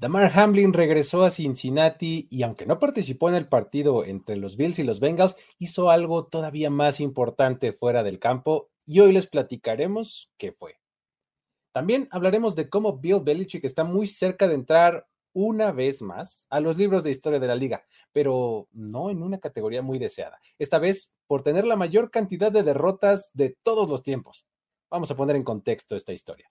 Damar Hamlin regresó a Cincinnati y aunque no participó en el partido entre los Bills y los Bengals, hizo algo todavía más importante fuera del campo y hoy les platicaremos qué fue. También hablaremos de cómo Bill Belichick está muy cerca de entrar una vez más a los libros de historia de la liga, pero no en una categoría muy deseada. Esta vez por tener la mayor cantidad de derrotas de todos los tiempos. Vamos a poner en contexto esta historia.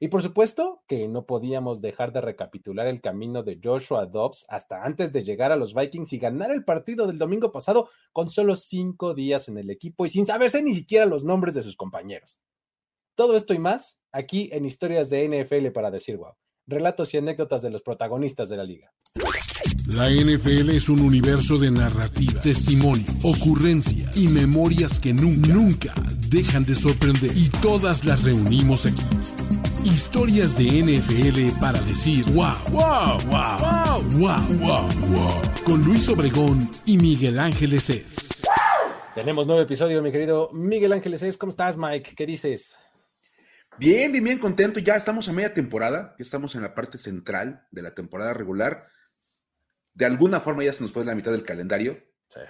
Y por supuesto que no podíamos dejar de recapitular el camino de Joshua Dobbs hasta antes de llegar a los Vikings y ganar el partido del domingo pasado con solo cinco días en el equipo y sin saberse ni siquiera los nombres de sus compañeros. Todo esto y más aquí en Historias de NFL para decir wow. Relatos y anécdotas de los protagonistas de la liga. La NFL es un universo de narrativa, testimonio, ocurrencia y memorias que nunca, nunca dejan de sorprender. Y todas las reunimos aquí Historias de NFL para decir wow, wow, wow, wow, wow, wow, Con Luis Obregón y Miguel Ángeles es. Tenemos nuevo episodio, mi querido Miguel Ángeles es. ¿Cómo estás, Mike? ¿Qué dices? Bien, bien, bien contento. Ya estamos a media temporada, ya estamos en la parte central de la temporada regular. De alguna forma ya se nos fue la mitad del calendario. Sí.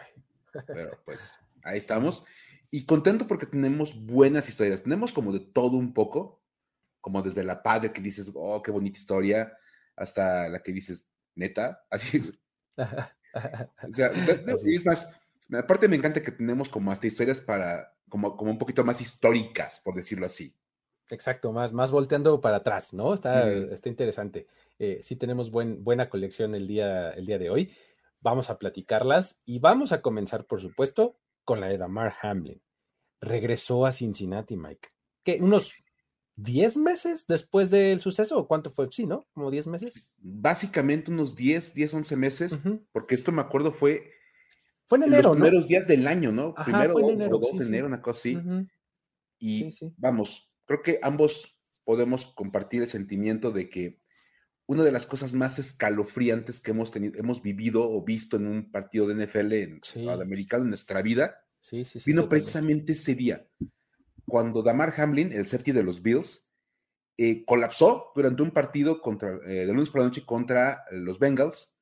Pero pues ahí estamos. Y contento porque tenemos buenas historias. Tenemos como de todo un poco como desde la padre que dices, oh, qué bonita historia, hasta la que dices, neta, así. o sea, es más, aparte me encanta que tenemos como hasta historias para, como, como un poquito más históricas, por decirlo así. Exacto, más, más volteando para atrás, ¿no? Está, está interesante. Eh, sí tenemos buen, buena colección el día, el día de hoy. Vamos a platicarlas y vamos a comenzar, por supuesto, con la de Damar Hamlin. Regresó a Cincinnati, Mike. ¿Qué? Unos 10 meses después del suceso, ¿o cuánto fue? Sí, ¿no? Como 10 meses. Básicamente unos 10, 10, 11 meses, porque esto me acuerdo fue... Fue en enero, los primeros días del año, ¿no? Primero o 2 de enero, una cosa así. Y vamos, creo que ambos podemos compartir el sentimiento de que una de las cosas más escalofriantes que hemos tenido, hemos vivido o visto en un partido de NFL en, americano en nuestra vida, vino precisamente ese día cuando Damar Hamlin, el safety de los Bills, eh, colapsó durante un partido contra, eh, de lunes por la noche contra los Bengals.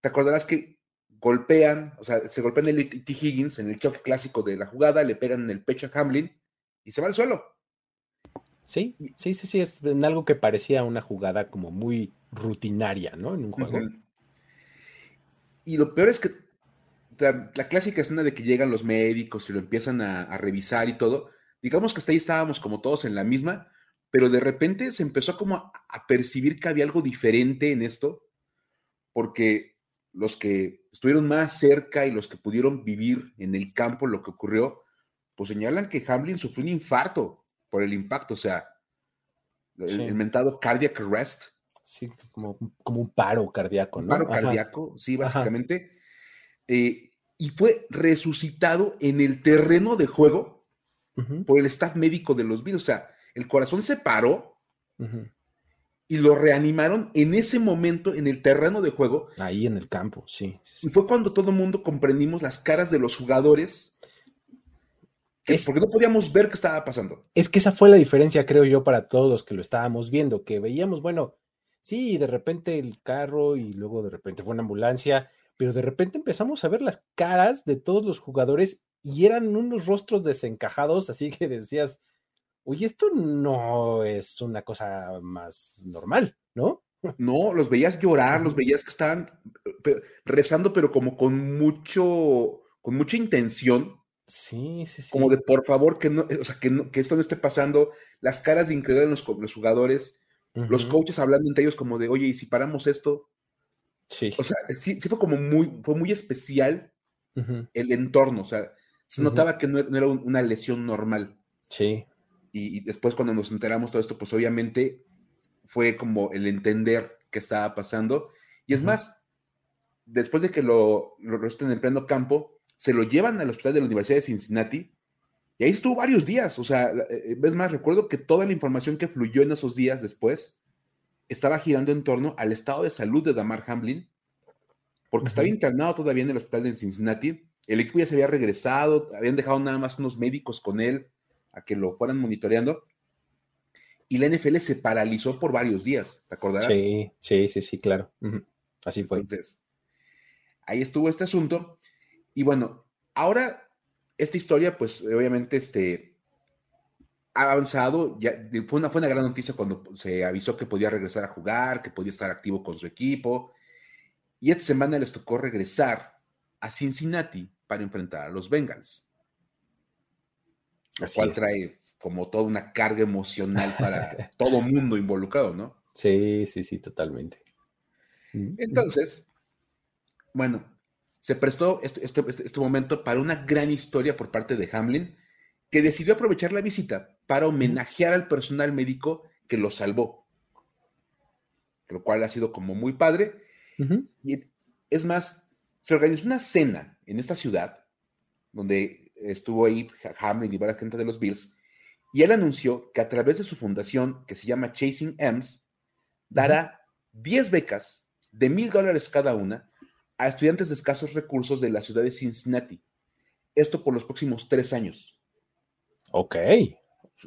Te acordarás que golpean, o sea, se golpean el T. Higgins en el choque clásico de la jugada, le pegan en el pecho a Hamlin y se va al suelo. Sí, sí, sí, sí, es en algo que parecía una jugada como muy rutinaria, ¿no? En un juego. Y lo peor es que la, clásica escena de que llegan los médicos y lo empiezan a revisar y todo, digamos que hasta ahí estábamos como todos en la misma, pero de repente se empezó como a, percibir que había algo diferente en esto, porque los que estuvieron más cerca y los que pudieron vivir en el campo lo que ocurrió, pues señalan que Hamlin sufrió un infarto por el impacto, o sea, el, mentado cardiac arrest. Sí, como, como un paro cardíaco, ¿no? paro cardíaco, sí, básicamente. Eh, y fue resucitado en el terreno de juego por el staff médico de los Bills. O sea, el corazón se paró y lo reanimaron en ese momento en el terreno de juego. Ahí en el campo, sí. Y fue cuando todo el mundo comprendimos las caras de los jugadores. porque no podíamos ver qué estaba pasando. Es que esa fue la diferencia, creo yo, para todos los que lo estábamos viendo, que veíamos, bueno, sí, de repente el carro y luego de repente fue una ambulancia, pero de repente empezamos a ver las caras de todos los jugadores y eran unos rostros desencajados, así que decías, oye, esto no es una cosa más normal, ¿no? No, los veías llorar, los veías que estaban rezando, pero como con mucho, con mucha intención. Sí, sí, sí. Como de por favor que no, o sea, que, que esto no esté pasando. Las caras de incredulidad en los, los jugadores, los coaches hablando entre ellos como de, oye, ¿y si paramos esto? Sí. O sea, sí, sí fue como muy, fue muy especial el entorno. O sea, se notaba que no, era una lesión normal. Sí. Y, después cuando nos enteramos todo esto, pues obviamente fue como el entender qué estaba pasando. Y es más, después de que lo, lo en el pleno campo, se lo llevan al hospital de la Universidad de Cincinnati y ahí estuvo varios días. O sea, eh, es más, recuerdo que toda la información que fluyó en esos días después estaba girando en torno al estado de salud de Damar Hamlin, porque estaba internado todavía en el hospital de Cincinnati el equipo ya se había regresado, habían dejado nada más unos médicos con él a que lo fueran monitoreando. y la NFL se paralizó por varios días, ¿te acordarás? Sí, sí, sí, sí, claro. Así fue. Entonces, ahí estuvo este asunto. Y bueno, ahora esta historia, pues obviamente, este, ha avanzado. Ya, fue, una, fue una gran noticia cuando se avisó que podía regresar a jugar, que podía estar activo con su equipo. Y esta semana les tocó regresar a Cincinnati para enfrentar a los Bengals. Así cual trae como toda una carga emocional para todo mundo involucrado, ¿no? Sí, sí, sí, totalmente. Entonces, bueno, se prestó este, este, este, este, momento para una gran historia por parte de Hamlin, que decidió aprovechar la visita para homenajear al personal médico que lo salvó. Lo cual ha sido como muy padre. Y es más, se organizó una cena en esta ciudad, donde estuvo ahí Hamlin y varias gente de los Bills, y él anunció que a través de su fundación, que se llama Chasing M's, dará 10 becas de mil dólares cada una a estudiantes de escasos recursos de la ciudad de Cincinnati. Esto por los próximos tres años. Ok.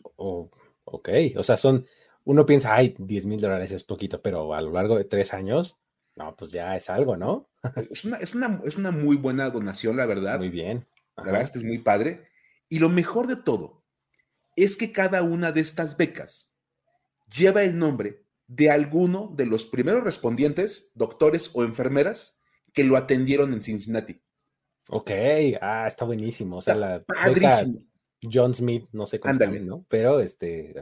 ok. O sea, son. Uno piensa, ay, 10 mil dólares es poquito, pero a lo largo de tres años, no, pues ya es algo, ¿no? es, una, es, una, es una muy buena donación, la verdad. Muy bien. La verdad es que es muy padre. Y lo mejor de todo es que cada una de estas becas lleva el nombre de alguno de los primeros respondientes, doctores o enfermeras, que lo atendieron en Cincinnati. Ok, ah, está buenísimo. O sea, la padrísimo. John Smith, no sé cómo Ándale. ¿no? Pero este,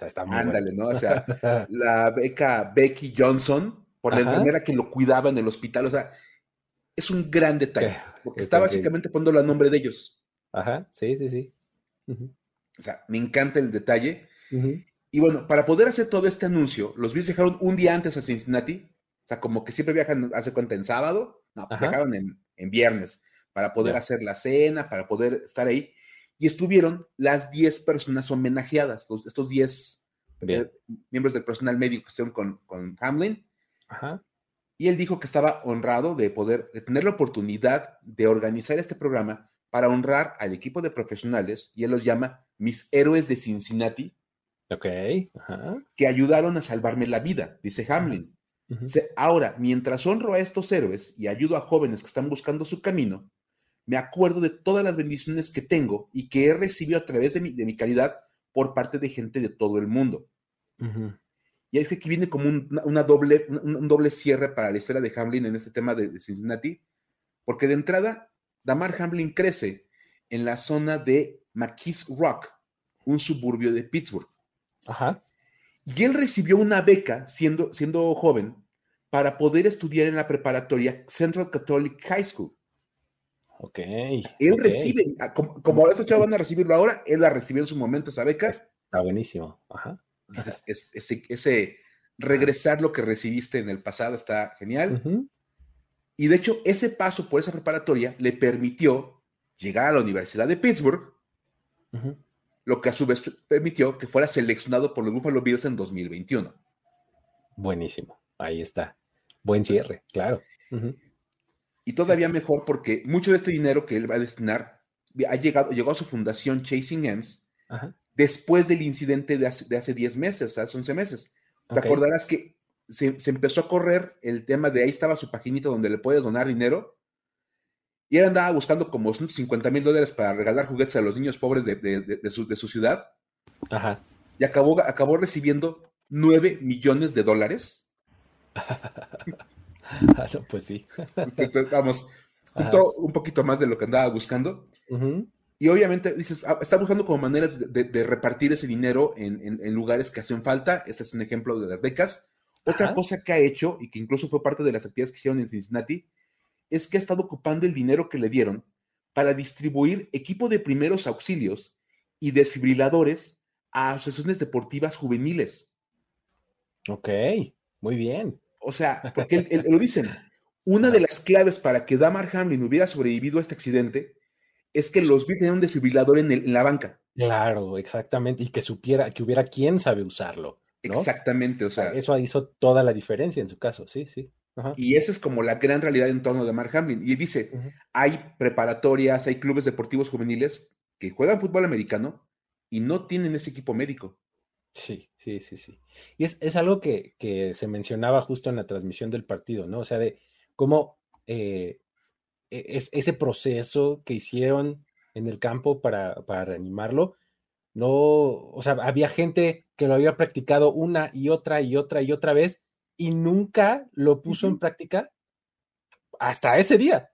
está muy Ándale, ¿no? O sea, la beca Becky Johnson, por la enfermera que lo cuidaba en el hospital, o sea, es un gran detalle, porque está básicamente poniendo el nombre de ellos. Ajá, sí, sí, sí. O sea, me encanta el detalle. Y bueno, para poder hacer todo este anuncio, los Bills viajaron un día antes a Cincinnati. O sea, como que siempre viajan, hace cuenta, en sábado. No, viajaron en, viernes para poder hacer la cena, para poder estar ahí. Y estuvieron las 10 personas homenajeadas, estos 10 eh, miembros del personal médico que estuvieron con, con Hamlin. Y él dijo que estaba honrado de poder, de tener la oportunidad de organizar este programa para honrar al equipo de profesionales, y él los llama mis héroes de Cincinnati, Ok. que ayudaron a salvarme la vida, dice Hamlin. Ahora, mientras honro a estos héroes y ayudo a jóvenes que están buscando su camino, me acuerdo de todas las bendiciones que tengo y que he recibido a través de mi, de mi caridad por parte de gente de todo el mundo. Y es que aquí viene como un, una doble, un, doble cierre para la historia de Hamlin en este tema de Cincinnati, porque de entrada Damar Hamlin crece en la zona de McKees Rock, un suburbio de Pittsburgh. Ajá. Y él recibió una beca siendo, siendo joven para poder estudiar en la preparatoria Central Catholic High School. Ok. Él recibe, ah, como, como estos chavos van a recibirlo ahora, él la recibió en su momento esa beca. Está buenísimo. Ajá. Ese, regresar lo que recibiste en el pasado está genial. Y de hecho, ese paso por esa preparatoria le permitió llegar a la Universidad de Pittsburgh, lo que a su vez permitió que fuera seleccionado por los Buffalo Bills en 2021. Buenísimo, ahí está. Buen cierre, claro. Y todavía mejor porque mucho de este dinero que él va a destinar ha llegado, llegó a su fundación Chasing Ends después del incidente de hace, 10 meses, hace 11 meses. Te acordarás que se, empezó a correr el tema de ahí estaba su paginita donde le puedes donar dinero. Y él andaba buscando como 150 mil dólares para regalar juguetes a los niños pobres de, su, ciudad. Ajá. Y acabó, acabó recibiendo 9 millones de dólares. Ah, pues sí. Entonces, vamos, un poquito más de lo que andaba buscando. Y obviamente dices, ah, está buscando como maneras de, repartir ese dinero en, en, lugares que hacen falta. Este es un ejemplo de las becas. Otra cosa que ha hecho, y que incluso fue parte de las actividades que hicieron en Cincinnati, es que ha estado ocupando el dinero que le dieron para distribuir equipo de primeros auxilios y desfibriladores a asociaciones deportivas juveniles. Ok, muy bien. O sea, porque lo dicen, una de las claves para que Damar Hamlin hubiera sobrevivido a este accidente es que los vi tenían un desfibrilador en, en, la banca. Claro, exactamente, y que supiera, que hubiera quien sabe usarlo. Exactamente, o sea. Eso hizo toda la diferencia en su caso, sí, sí. Y esa es como la gran realidad en torno de Mark Hamlin. Y dice, hay preparatorias, hay clubes deportivos juveniles que juegan fútbol americano y no tienen ese equipo médico. Sí, sí, sí, sí. Y es, algo que, se mencionaba justo en la transmisión del partido, ¿no? O sea, de cómo eh, es, ese proceso que hicieron en el campo para, para reanimarlo, no, o sea, había gente que lo había practicado una y otra y otra y otra vez y nunca lo puso en práctica hasta ese día,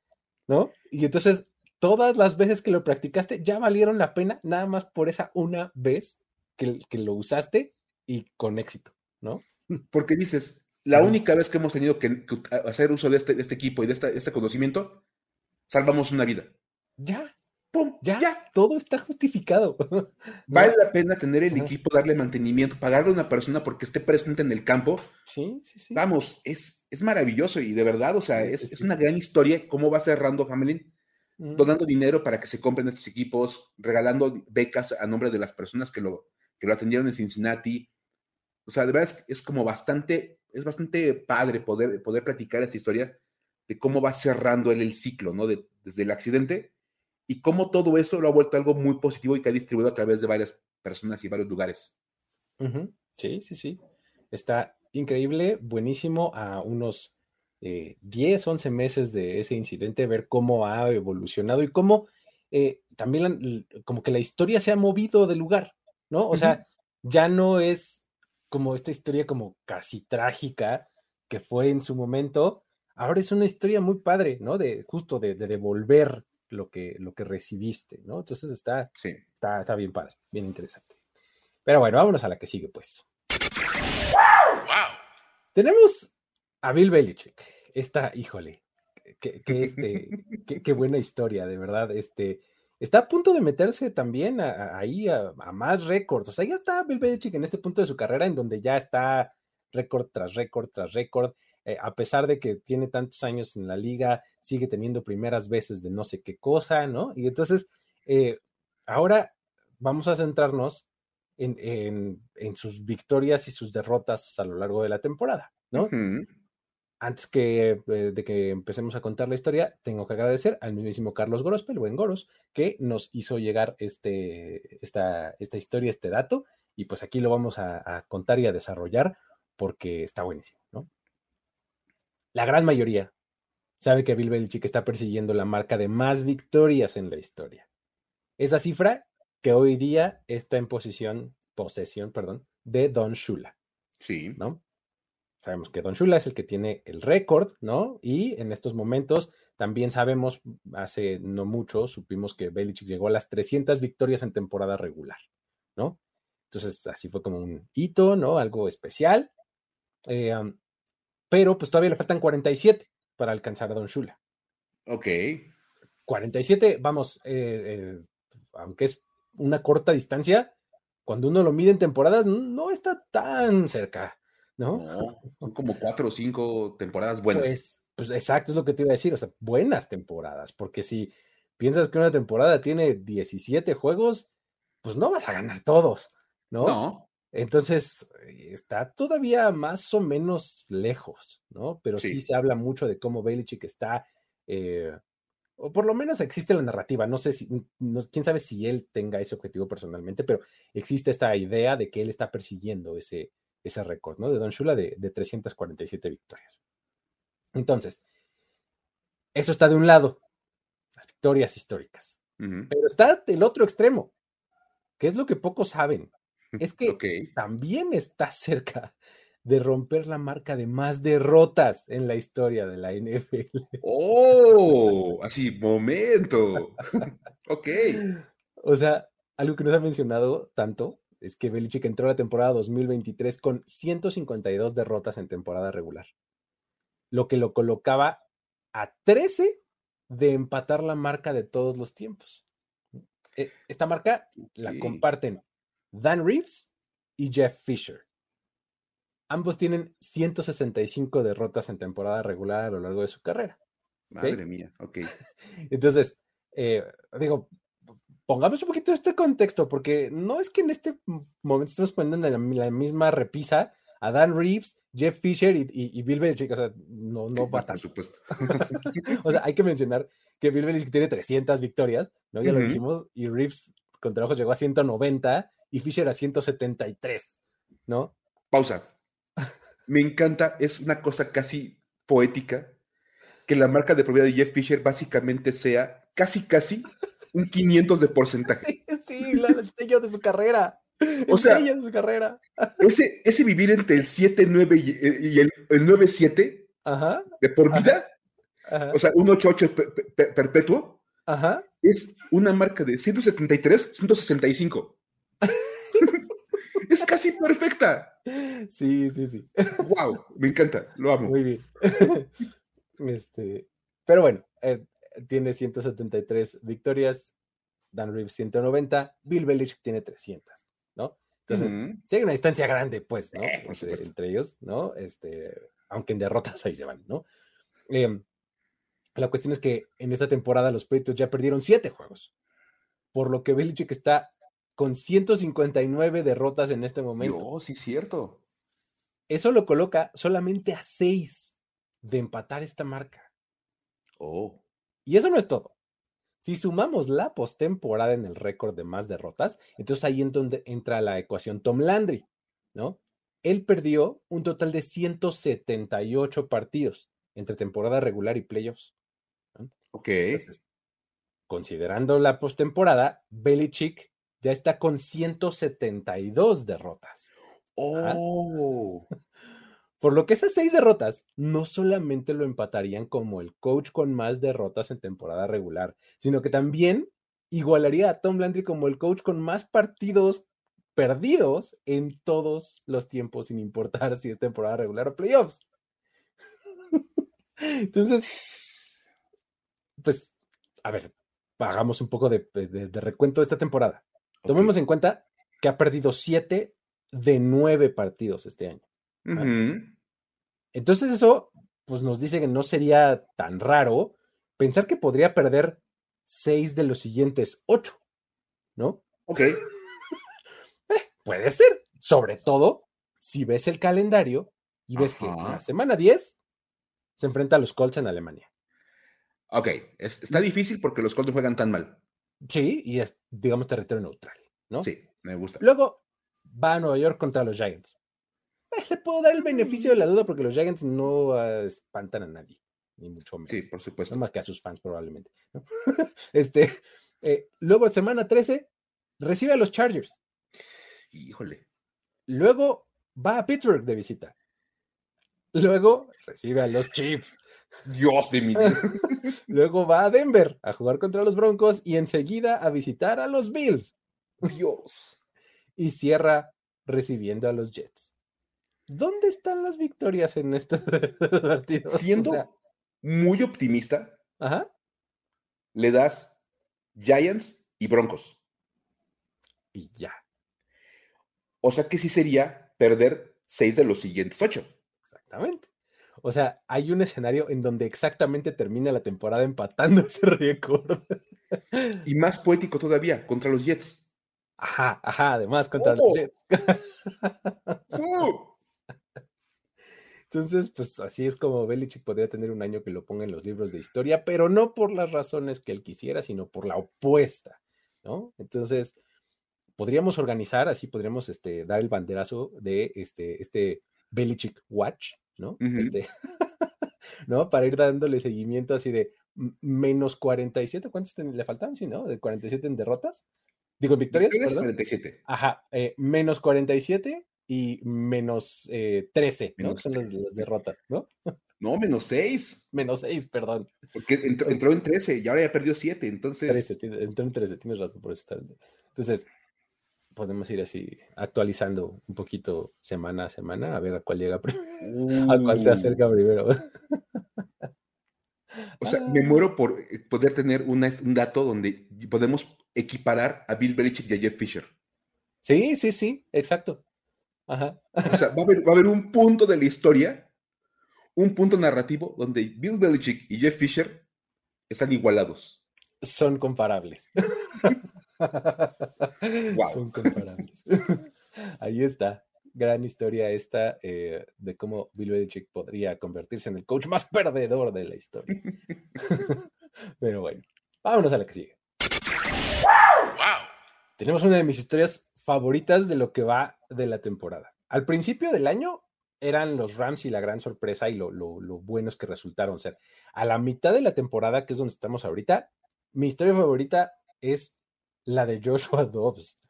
¿no? Y entonces todas las veces que lo practicaste ya valieron la pena nada más por esa una vez que, lo usaste y con éxito, ¿no? Porque dices, la única vez que hemos tenido que, hacer uso de este, este equipo y de este conocimiento, salvamos una vida. Ya, ¡pum! Ya, ya, todo está justificado. Vale la pena tener el equipo, darle mantenimiento, pagarle a una persona porque esté presente en el campo. Sí, sí, sí. Vamos, es, es maravilloso y de verdad, o sea, es, una gran historia cómo va cerrando Hamelin, donando dinero para que se compren estos equipos, regalando becas a nombre de las personas que lo, que lo atendieron en Cincinnati. O sea, de verdad es, es como bastante, es bastante padre poder, poder platicar esta historia de cómo va cerrando él el ciclo, ¿no? De, desde el accidente y cómo todo eso lo ha vuelto algo muy positivo y que ha distribuido a través de varias personas y varios lugares. Sí, sí, sí. Está increíble, buenísimo a unos 10, eh, 11 meses de ese incidente, ver cómo ha evolucionado y cómo eh, también como que la historia se ha movido de lugar, ¿no? O sea, ya no es como esta historia como casi trágica que fue en su momento, ahora es una historia muy padre, ¿no? De justo de devolver lo que, lo que recibiste, ¿no? Entonces está, está, está bien padre, bien interesante. Pero bueno, vámonos a la que sigue, pues. Wow. Tenemos a Bill Belichick. Esta, híjole, qué, este, qué, buena historia, de verdad. Este, está a punto de meterse también ahí a, más récords. O sea, ya está Bill Belichick en este punto de su carrera en donde ya está récord tras récord tras récord. Eh, a pesar de que tiene tantos años en la liga, sigue teniendo primeras veces de no sé qué cosa, ¿no? Y entonces, eh, ahora vamos a centrarnos en, sus victorias y sus derrotas a lo largo de la temporada, ¿no? Antes que, eh, de que empecemos a contar la historia, tengo que agradecer al mismísimo Carlos Gorospel, buen Goros, que nos hizo llegar este, esta, esta historia, este dato, y pues aquí lo vamos a, a contar y a desarrollar porque está buenísimo, ¿no? La gran mayoría sabe que Bill Belichick está persiguiendo la marca de más victorias en la historia. Esa cifra que hoy día está en posición, posesión, perdón, de Don Shula. Sí. ¿No? Sabemos que Don Shula es el que tiene el récord, ¿no? Y en estos momentos también sabemos, hace no mucho, supimos que Belichick llegó a las 300 victorias en temporada regular, ¿no? Entonces, así fue como un hito, ¿no? Algo especial. Eh, pero pues todavía le faltan 47 para alcanzar a Don Shula. Ok. 47, vamos, eh, eh, aunque es una corta distancia, cuando uno lo mide en temporadas, no está tan cerca, ¿no? No, son como cuatro o cinco temporadas buenas. Pues, pues exacto, es lo que te iba a decir, o sea, buenas temporadas, porque si piensas que una temporada tiene 17 juegos, pues no vas a ganar todos, ¿no? No. Entonces, eh, está todavía más o menos lejos, ¿no? Pero sí, se habla mucho de cómo Belichick está, eh, o por lo menos existe la narrativa, no sé si, quién sabe si él tenga ese objetivo personalmente, pero existe esta idea de que él está persiguiendo ese, ese récord, ¿no? De Don Shula de, 347 victorias. Entonces, eso está de un lado, las victorias históricas. Pero está del otro extremo, que es lo que pocos saben es que también está cerca de romper la marca de más derrotas en la historia de la NFL. ¡Oh! Así, momento. ok. O sea, algo que no se ha mencionado tanto es que Belichick entró a la temporada 2023 con 152 derrotas en temporada regular, lo que lo colocaba a 13 de empatar la marca de todos los tiempos. E, esta marca la comparten Dan Reeves y Jeff Fisher. Ambos tienen 165 derrotas en temporada regular a lo largo de su carrera. Madre mía, ok. Entonces, eh, digo, pongamos un poquito este contexto, porque no es que en este momento estemos poniendo en la, misma repisa a Dan Reeves, Jeff Fisher y, Bill Belichick. O sea, no, no va Por supuesto. o sea, hay que mencionar que Bill Belichick tiene 300 victorias, Ya lo dijimos, y Reeves con trabajo llegó a 190 y Fisher a 173. ¿No? Pausa. Me encanta, es una cosa casi poética que la marca de propiedad de Jeff Fisher básicamente sea casi, casi un 500 de porcentaje. Sí, el sello de su carrera. O sea, sello de su carrera. Ese, ese vivir entre el 7-9 y, el, 9-7 de por vida, o sea, un 8-8 perpetuo, Ajá. es una marca de 173, 165. es casi perfecta. Sí, sí, sí. Wow, me encanta, lo amo. Muy bien. Este, pero bueno, eh, tiene 173 victorias, Dan Reeves 190, Bill Belichick tiene 300, ¿no? Entonces, si hay una distancia grande, pues, ¿no? Eh, entre, ellos, ¿no? Este, aunque en derrotas ahí se van, ¿no? Em, la cuestión es que en esta temporada los Patriots ya perdieron siete juegos, por lo que Belichick está con 159 derrotas en este momento. Oh, sí, cierto. Eso lo coloca solamente a seis de empatar esta marca. Oh. Y eso no es todo. Si sumamos la postemporada en el récord de más derrotas, entonces ahí en donde entra la ecuación Tom Landry, ¿no? Él perdió un total de 178 partidos entre temporada regular y playoffs. Ok. considerando la postemporada, Belichick ya está con 172 derrotas. Oh. Por lo que esas seis derrotas no solamente lo empatarían como el coach con más derrotas en temporada regular, sino que también igualaría a Tom Landry como el coach con más partidos perdidos en todos los tiempos, sin importar si es temporada regular o playoffs. Entonces, pues, a ver, hagamos un poco de, recuento de esta temporada. Tomemos en cuenta que ha perdido siete de nueve partidos este año. Entonces eso, pues nos dice que no sería tan raro pensar que podría perder seis de los siguientes ocho, ¿no? Ok. Eh, puede ser, sobre todo si ves el calendario y ves que la semana 10 se enfrenta a los Colts en Alemania. Ok, está difícil porque los Colts juegan tan mal. Sí, y es, digamos, territorio neutral, ¿no? Sí, me gusta. Luego va a Nueva York contra los Giants. Eh, le puedo dar el beneficio de la duda porque los Giants no ah, espantan a nadie, ni mucho menos. Sí, por supuesto. No más que a sus fans probablemente. este, eh, luego, semana 13, recibe a los Chargers. Híjole. Luego va a Pittsburgh de visita. Luego recibe a los Chiefs. Dios de mi Luego va a Denver a jugar contra los Broncos y enseguida a visitar a los Bills. Dios. Y cierra recibiendo a los Jets. ¿Dónde están las victorias en estos partidos? Siendo muy optimista, Ajá. le das Giants y Broncos. Y ya. O sea que sí sería perder seis de los siguientes ocho. Exactamente. O sea, hay un escenario en donde exactamente termina la temporada empatando ese récord. Y más poético todavía, contra los Jets. Ajá, ajá, además contra los ¡Oh! Jets. Entonces, pues así es como Belichick podría tener un año que lo ponga en los libros de historia, pero no por las razones que él quisiera, sino por la opuesta, ¿no? Entonces, podríamos organizar, así podríamos este, dar el banderazo de este, este Belichick Watch, ¿no? Este, ¿no? Para ir dándole seguimiento así de menos 47, ¿cuántos le faltan? Sí, ¿no? De 47 en derrotas. Digo, en victorias. Victorias 47. Ajá, eh, menos 47 y menos 13, eh, ¿no? son las, derrotas, ¿no? No, menos 6. Menos 6, perdón. Porque entró, en 13 y ahora ya perdió 7, entonces. 13, entró en 13, tienes razón por eso. Entonces, podemos ir así actualizando un poquito semana a semana, a ver a cuál llega primero, a cuál se acerca uh. primero. O sea, me muero por eh, poder tener un dato donde podemos equiparar a Bill Belichick y a Jeff Fisher. Sí, sí, sí, exacto. O sea, va a, haber, un punto de la historia, un punto narrativo donde Bill Belichick y Jeff Fisher están igualados. Son comparables. Son comparables. Ahí está. Gran historia esta eh, de cómo Bill Belichick podría convertirse en el coach más perdedor de la historia. Pero bueno, vámonos a la que sigue. Tenemos una de mis historias favoritas de lo que va de la temporada. Al principio del año eran los Rams y la gran sorpresa y lo, lo, lo buenos que resultaron ser. A la mitad de la temporada, que es donde estamos ahorita, mi historia favorita es la de Joshua Dobbs.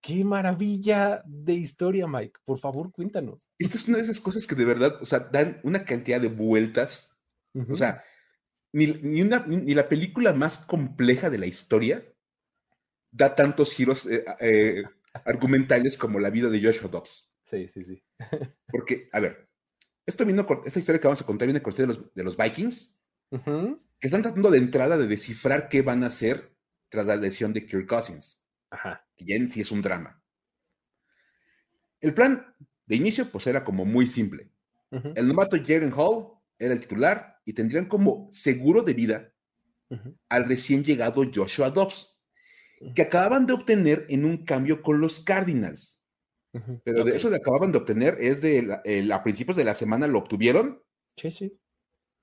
Qué maravilla de historia, Mike. Por favor, cuéntanos. Esta es una de esas cosas que de verdad, o sea, dan una cantidad de vueltas. O sea, ni, ni, la película más compleja de la historia da tantos giros eh, eh, argumentales como la vida de Joshua Dobbs. Sí, sí, sí. Porque, a ver, esto vino, esta historia que vamos a contar viene de los, de los Vikings, que están tratando de entrada de descifrar qué van a hacer tras la lesión de Kirk Cousins. Ajá. Que ya en sí es un drama. El plan de inicio, pues era como muy simple. El novato Jaren Hall era el titular y tendrían como seguro de vida al recién llegado Joshua Dobbs, que acababan de obtener en un cambio con los Cardinals. Pero de eso de acababan de obtener es de a principios de la semana lo obtuvieron. Sí, sí.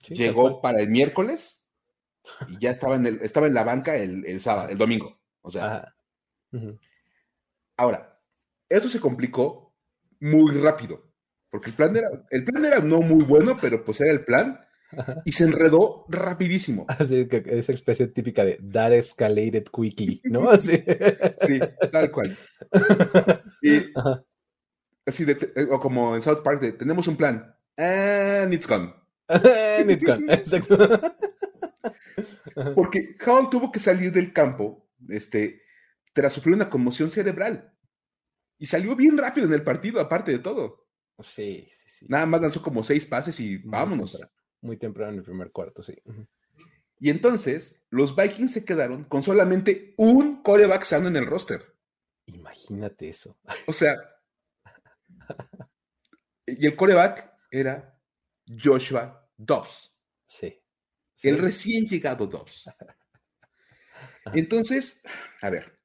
Llegó para el miércoles y ya estaba en, el, estaba en la banca el, sábado, el domingo. O sea. Ahora, eso se complicó muy rápido, porque el plan era, el plan era no muy bueno, pero pues era el plan. Y se enredó rapidísimo. Así que esa expresión típica de that escalated quickly, ¿no? Así. Sí, tal cual. Y, así de, eh, o como en South Park, de, tenemos un plan. And it's gone. And it's gone. Exacto. Porque Howell tuvo que salir del campo este, tras sufrir una conmoción cerebral. Y salió bien rápido en el partido, aparte de todo. Sí, sí, sí. Nada más lanzó como seis pases y vámonos. muy temprano en el primer cuarto, sí. Y entonces los Vikings se quedaron con solamente un coreback sano en el roster. Imagínate eso. O sea, y el coreback era Joshua Dobbs. Sí. El recién llegado Dobbs. Entonces, a ver,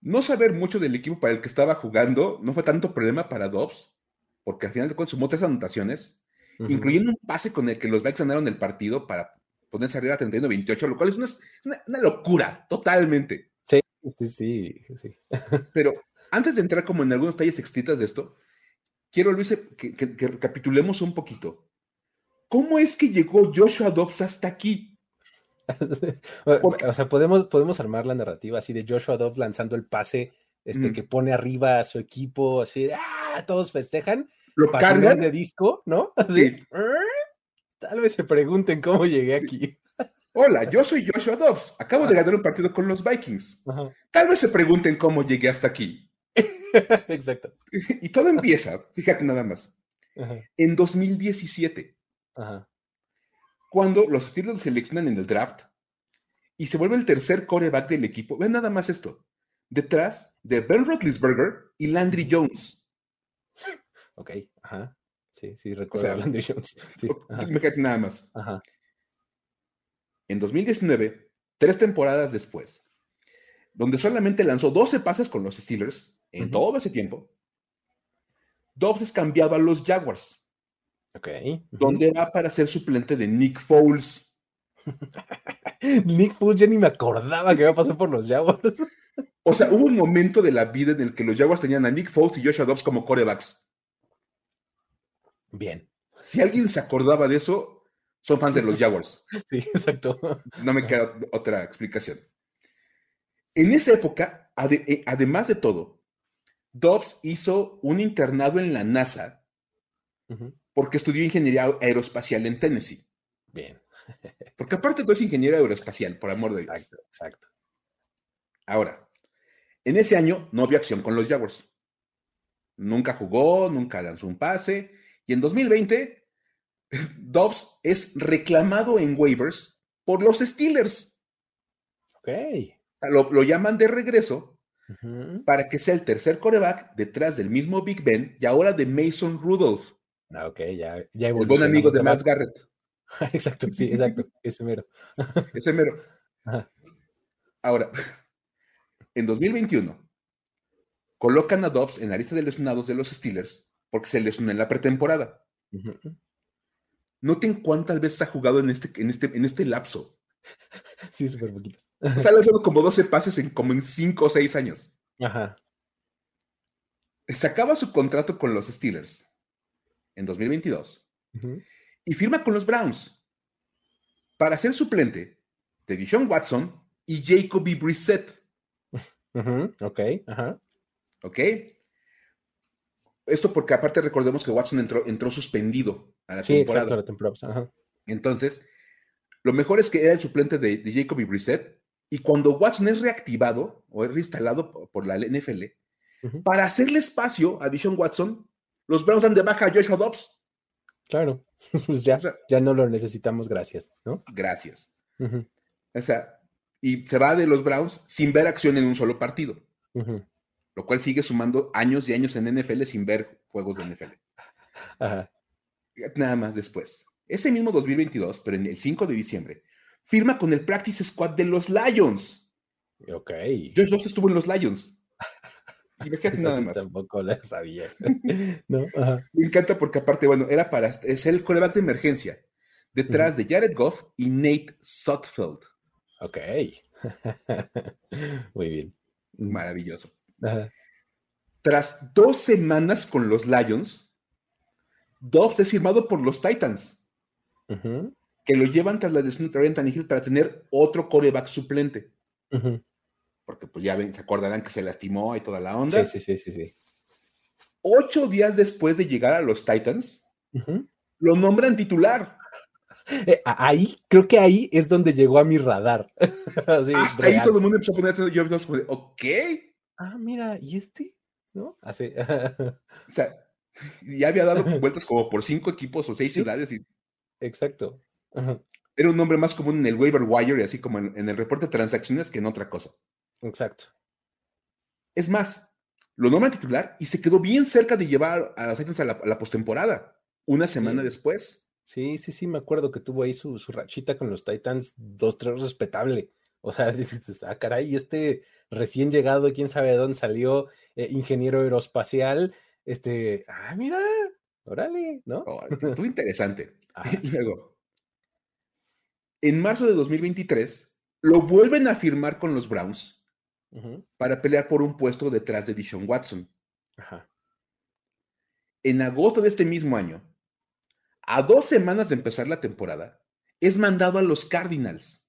no saber mucho del equipo para el que estaba jugando no fue tanto problema para Dobbs, porque al final de cuentas sumó tres anotaciones, incluyendo un pase con el que los Vikings ganaron el partido para ponerse arriba a 31-28, lo cual es una, locura, totalmente. Sí, sí, sí, sí. Pero antes de entrar como en algunos detalles extitas de esto, quiero, Luis, que, que recapitulemos un poquito. ¿Cómo es que llegó Joshua Dobbs hasta aquí? o sea, podemos, podemos armar la narrativa así de Joshua Dobbs lanzando el pase este, que pone arriba a su equipo, así ¡ah! Todos festejan. Lo cargan. de disco, ¿no? Así. Tal vez se pregunten cómo llegué aquí. Hola, yo soy Joshua Dobbs. Acabo de ganar un partido con los Vikings. Tal vez se pregunten cómo llegué hasta aquí. Exacto. Y todo empieza, fíjate nada más, en 2017. Ajá cuando los Steelers seleccionan en el draft y se vuelve el tercer coreback del equipo. Ven nada más esto. Detrás de Ben Roethlisberger y Landry Jones. Ok, ajá. Sí, sí, recuerdo a Landry Jones. Sí, me nada más. Ajá. En 2019, tres temporadas después, donde solamente lanzó 12 pases con los Steelers en todo ese tiempo, Dobbs es cambiado a los Jaguars. Ok. ¿Dónde va para ser suplente de Nick Foles. Nick Foles ya ni me acordaba que iba a pasar por los Jaguars. o sea, hubo un momento de la vida en el que los Jaguars tenían a Nick Foles y Joshua Dobbs como corebacks. Bien. Si alguien se acordaba de eso, son fans de los Jaguars. Sí, exacto. No me queda otra explicación. En esa época, eh, además de todo, Dobbs hizo un internado en la NASA porque estudió ingeniería aeroespacial en Tennessee. Bien. porque aparte tú eres ingeniero aeroespacial, por amor de Dios. Exacto, exacto. Ahora, en ese año no había acción con los Jaguars. Nunca jugó, nunca lanzó un pase. Y en 2020, Dobbs es reclamado en waivers por los Steelers. Ok. Lo, llaman de regreso para que sea el tercer coreback detrás del mismo Big Ben y ahora de Mason Rudolph. Ah, ok, ya, ya El buen amigo de Matt Garrett. exacto, sí, exacto, ese mero. ese mero. Ahora, en 2021, colocan a Dobbs en la lista de lesionados de los Steelers porque se lesionó en la pretemporada. Noten cuántas veces ha jugado en este, en este, en este lapso. Sí, súper poquitas. O sea, ha como 12 pases en como en 5 o 6 años. Ajá. se acaba su contrato con los Steelers en 2022 y firma con los Browns para ser suplente de Dishon Watson y Jacoby Brissett. Ok, ajá. Ok. Esto porque aparte recordemos que Watson entró, entró suspendido a la temporada. Exacto, la temporada. Entonces, lo mejor es que era el suplente de, de Jacoby Brissett y cuando Watson es reactivado o es reinstalado por la NFL, para hacerle espacio a Dishon Watson, los Browns dan de baja a Joshua Dobbs. Claro, pues ya, ya no lo necesitamos, gracias, ¿no? Gracias. O sea, y se va de los Browns sin ver acción en un solo partido. Lo cual sigue sumando años y años en NFL sin ver juegos de NFL. Nada más después. Ese mismo 2022, pero en el 5 de diciembre, firma con el Practice Squad de los Lions. Ok. Josh Dobbs estuvo en los Lions. nada más. Tampoco la sabía. Me encanta porque aparte, bueno, era para, es el coreback de emergencia, detrás de Jared Goff y Nate Sutfeld. Ok. Muy bien. Maravilloso. Tras dos semanas con los Lions, Dobbs es firmado por los Titans, que lo llevan tras la decisión de Tannehill para tener otro coreback suplente. Porque pues ya ven, se acordarán que se lastimó y toda la onda. Sí, sí, sí, sí. Ocho días después de llegar a los Titans, lo nombran titular. Eh, ahí, creo que ahí es donde llegó a mi radar. Hasta ahí todo el mundo empezó a poner yo de, ok. Ah, mira, ¿y este? ¿No? Así. o sea, ya había dado vueltas como por cinco equipos o seis ciudades. Y... Exacto. Era un nombre más común en el waiver wire y así como en, el reporte de transacciones que en otra cosa. Exacto. Es más, lo nombra titular y se quedó bien cerca de llevar a los Titans a la, postemporada, una semana después. Sí, sí, sí, me acuerdo que tuvo ahí su, rachita con los Titans, dos, tres respetable. O sea, dices, ah, caray, este recién llegado, quién sabe de dónde salió, eh, ingeniero aeroespacial, este, ah, mira, órale, ¿no? estuvo interesante. Y luego, en marzo de 2023, lo vuelven a firmar con los Browns para pelear por un puesto detrás de Dishon Watson. En agosto de este mismo año, a dos semanas de empezar la temporada, es mandado a los Cardinals.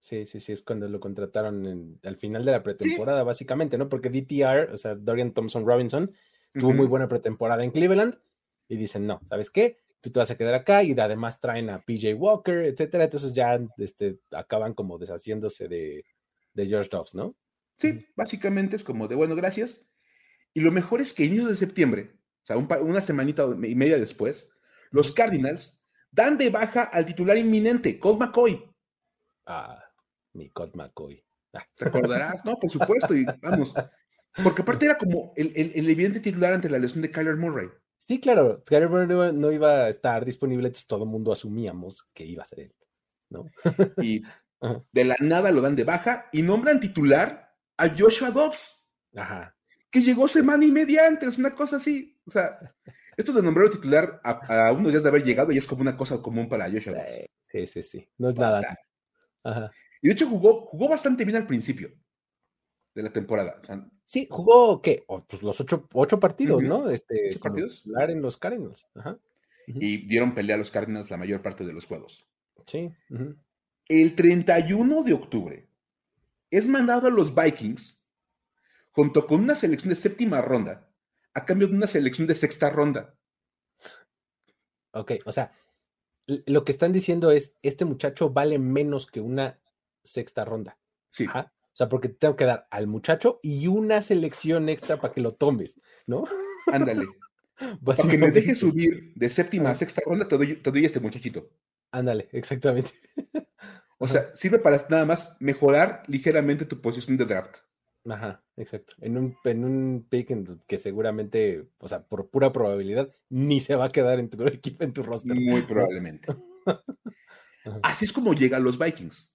Sí, sí, sí, es cuando lo contrataron al final de la pretemporada, básicamente, ¿no? Porque DTR, o sea, Dorian Thompson Robinson, tuvo muy buena pretemporada en Cleveland y dicen, no, ¿sabes qué? Tú te vas a quedar acá y además traen a PJ Walker, etcétera. Entonces ya este, acaban como deshaciéndose de, de George Dobbs, ¿no? Sí, básicamente es como de, bueno, gracias. Y lo mejor es que inicio de septiembre, o sea, una semanita y media después, los Cardinals dan de baja al titular inminente, Colt McCoy. Ah, mi Colt McCoy. Ah. ¿Te acordarás? no, por supuesto, y vamos. Porque aparte era como el, el, evidente titular ante la lesión de Kyler Murray. Sí, claro, Kyler Murray no iba a estar disponible, entonces todo el mundo asumíamos que iba a ser él, ¿no? y de la nada lo dan de baja y nombran titular a Joshua Dobbs. Ajá que llegó semana y media antes, una cosa así. O sea, esto de nombrar titular a, unos días de haber llegado ya es como una cosa común para Joshua. Sí, sí, sí. No es nada. Y de hecho jugó, jugó bastante bien al principio de la temporada. sí, jugó, ¿qué? pues los ocho, ocho partidos, ¿no? Este, ¿Ocho partidos? en los Cardinals. Ajá. Y dieron pelea a los Cardinals la mayor parte de los juegos. Sí. El 31 de octubre es mandado a los Vikings junto con una selección de séptima ronda, a cambio de una selección de sexta ronda. Ok, o sea, lo que están diciendo es, este muchacho vale menos que una sexta ronda. Sí. O sea, porque tengo que dar al muchacho y una selección extra para que lo tomes, ¿no? Ándale. Para que me dejes subir de séptima a sexta ronda, te doy, te doy este muchachito. Ándale, exactamente. O sea, sirve para nada más mejorar ligeramente tu posición de draft. Ajá, exacto. En un, en un pick que seguramente, o sea, por pura probabilidad, ni se va a quedar en tu equipo, en tu roster. Muy probablemente. Así es como llegan los Vikings.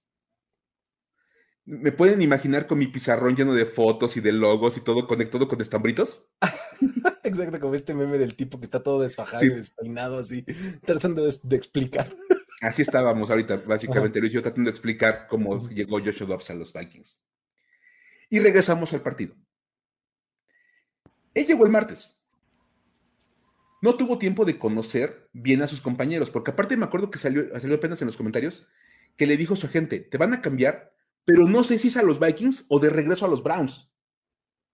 ¿Me pueden imaginar con mi pizarrón lleno de fotos y de logos y todo conectado con estambritos? Exacto, como este meme del tipo que está todo desfajado y despeinado así, tratando de, explicar. Así estábamos ahorita, básicamente, Luis, yo tratando de explicar cómo llegó Joshua Dobbs a los Vikings. Y regresamos al partido. Él llegó el martes. No tuvo tiempo de conocer bien a sus compañeros, porque aparte me acuerdo que salió, salió apenas en los comentarios que le dijo a su agente, te van a cambiar, pero no sé si es a los Vikings o de regreso a los Browns.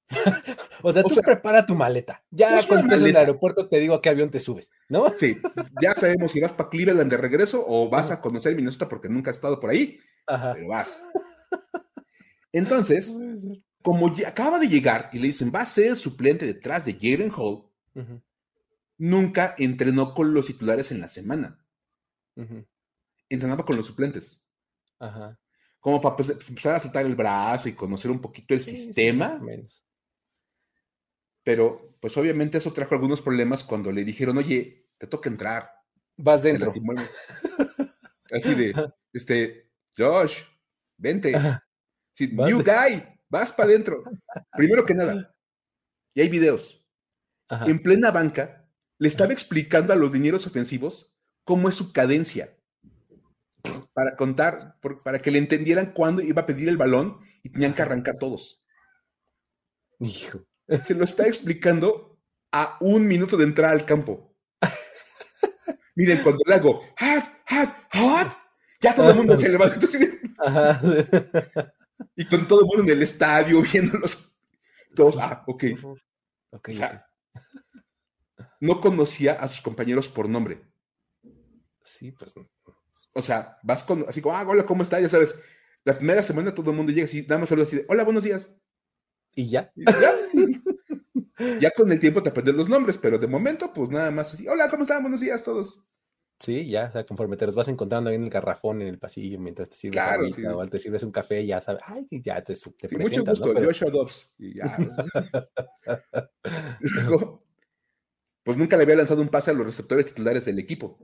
o sea, tú prepara tu maleta. Ya cuando estés en el aeropuerto te digo a qué avión te subes, ¿no? Sí, ya sabemos si vas para Cleveland de regreso o vas a conocer Minnesota porque nunca has estado por ahí, pero vas. Entonces, como acaba de llegar y le dicen, va a ser suplente detrás de Jaden Hall, nunca entrenó con los titulares en la semana. Entrenaba con los suplentes. Como para pues, empezar a soltar el brazo y conocer un poquito el sistema. Pero, pues obviamente eso trajo algunos problemas cuando le dijeron, oye, te toca entrar. Vas dentro. Así de, este, Josh, vente. new guy, vas para adentro. Primero que nada, y hay videos. En plena banca, le estaba explicando a los dineros ofensivos cómo es su cadencia. Para contar, para que le entendieran cuándo iba a pedir el balón y tenían que arrancar todos. Hijo. Se lo está explicando a un minuto de entrar al campo. Miren, cuando le hago, hot, hot, hot, ya todo el mundo se levanta. y con todo el mundo en el estadio viéndolos. Todos, ah, ok. okay, No conocía a sus compañeros por nombre. Sí, pues no. O sea, vas con, así como, ah, hola, ¿cómo está? Ya sabes, la primera semana todo el mundo llega así, nada más saluda así de, hola, buenos días. Y ya. ya. con el tiempo te aprendes los nombres, pero de momento, pues nada más así, hola, ¿cómo están? Buenos días todos. Sí, ya, o sea, conforme te los vas encontrando ahí en el garrafón, en el pasillo, mientras te sirves claro, o te sirves un café, ya sabes, ay, ya te, te presentas, Mucho gusto, Joshua Dobbs. Y ya. Luego, pues nunca le había lanzado un pase a los receptores titulares del equipo.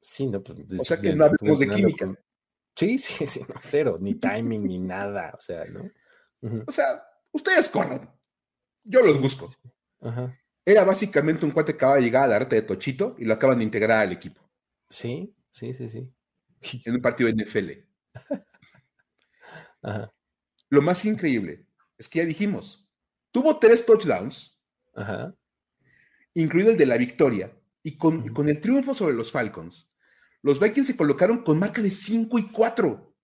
Sí, no, pues. O sea que no hablamos de química. Sí, sí, sí, no, cero, ni timing, ni nada, o sea, ¿no? O sea, ustedes corran. Yo los busco. Ajá. Era básicamente un cuate que acaba de llegar a la arte de Tochito y lo acaban de integrar al equipo. Sí, sí, sí, sí. En un partido de NFL. Ajá. Lo más increíble es que ya dijimos, tuvo tres touchdowns, Ajá. incluido el de la victoria, y con, con el triunfo sobre los Falcons, los Vikings se colocaron con marca de 5 y 4.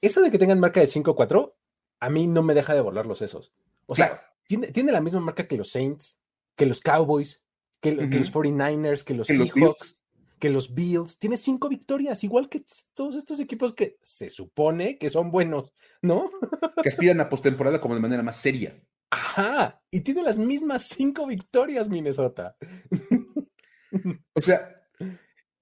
Eso de que tengan marca de 5 y 4, a mí no me deja de volar los sesos. O sea, tiene, tiene, la misma marca que los Saints, que los Cowboys, que, los 49ers, que los Seahawks, que los Bills. Tiene cinco victorias, igual que todos estos equipos que se supone que son buenos, ¿no? Que aspiran a postemporada como de manera más seria. Ajá, y tiene las mismas cinco victorias, Minnesota. o sea,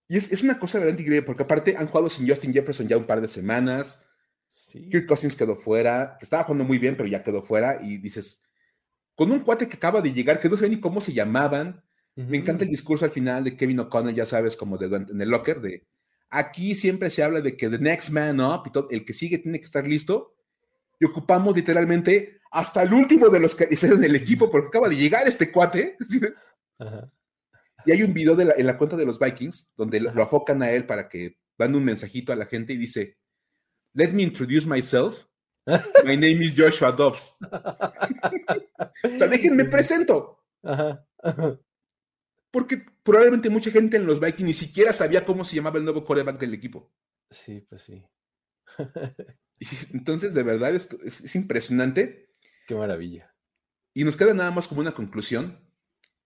y es, una cosa verdad increíble, porque aparte han jugado sin Justin Jefferson ya un par de semanas. Sí. Kirk Cousins quedó fuera, que estaba jugando muy bien, pero ya quedó fuera. Y dices, con un cuate que acaba de llegar, que no sé ni cómo se llamaban. Me encanta el discurso al final de Kevin O'Connor, ya sabes, como de, en el locker, de aquí siempre se habla de que the next man up y todo, el que sigue tiene que estar listo. Y ocupamos literalmente hasta el último de los que hicieron el equipo, porque acaba de llegar este cuate. Y hay un video de en la cuenta de los Vikings donde lo, afocan a él para que mande un mensajito a la gente y dice: Let me introduce myself. My name is Joshua Dobbs. o sea, déjenme presento. Porque probablemente mucha gente en los Vikings ni siquiera sabía cómo se llamaba el nuevo coreback del equipo. Sí, pues sí. entonces, de verdad, es, es, impresionante. Qué maravilla. Y nos queda nada más como una conclusión,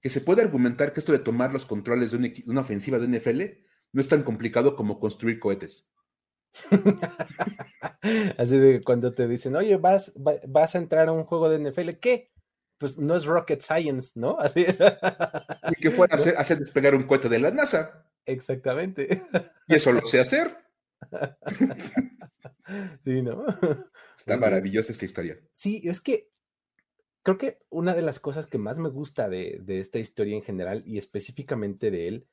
que se puede argumentar que esto de tomar los controles de una, ofensiva de NFL no es tan complicado como construir cohetes. Así de cuando te dicen, oye, vas, vas a entrar a un juego de NFL, ¿qué? Pues no es rocket science, ¿no? Así. Y que fuera hacer, hacer despegar un cohete de la NASA. Exactamente. Y eso lo sé hacer. Sí, ¿no? Está maravillosa esta historia. Sí, es que creo que una de las cosas que más me gusta de, esta historia en general y específicamente de él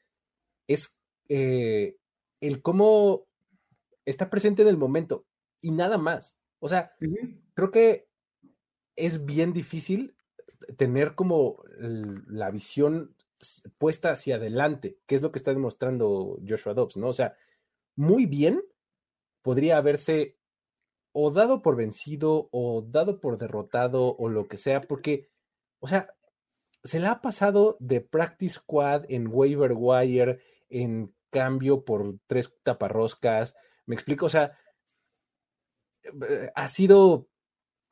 es eh, el cómo está presente en el momento y nada más. O sea, creo que es bien difícil tener como la visión puesta hacia adelante, que es lo que está demostrando Joshua Dobbs, ¿no? O sea, muy bien podría haberse o dado por vencido o dado por derrotado o lo que sea, porque, o sea, se la ha pasado de practice squad en waiver wire, en cambio por tres taparroscas. Me explico, o sea, eh, ha sido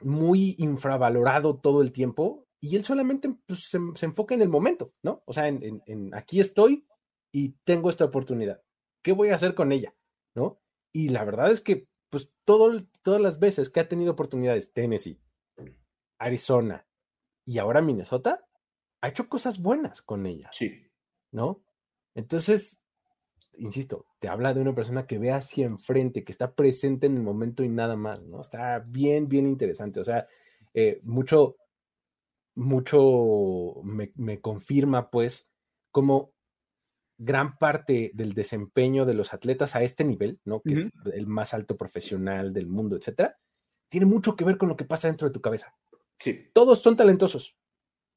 muy infravalorado todo el tiempo y él solamente pues, se, enfoca en el momento, ¿no? O sea, en, aquí estoy y tengo esta oportunidad. ¿Qué voy a hacer con ella? ¿No? Y la verdad es que, pues, todo, todas las veces que ha tenido oportunidades, Tennessee, Arizona y ahora Minnesota, ha hecho cosas buenas con ella. Sí. ¿No? Entonces, insisto, te habla de una persona que ve hacia enfrente, que está presente en el momento y nada más, ¿no? Está bien, bien interesante. O sea, eh, mucho, mucho me, confirma, pues, como gran parte del desempeño de los atletas a este nivel, ¿no? Que es el más alto profesional del mundo, etcétera, tiene mucho que ver con lo que pasa dentro de tu cabeza. Sí. Todos son talentosos.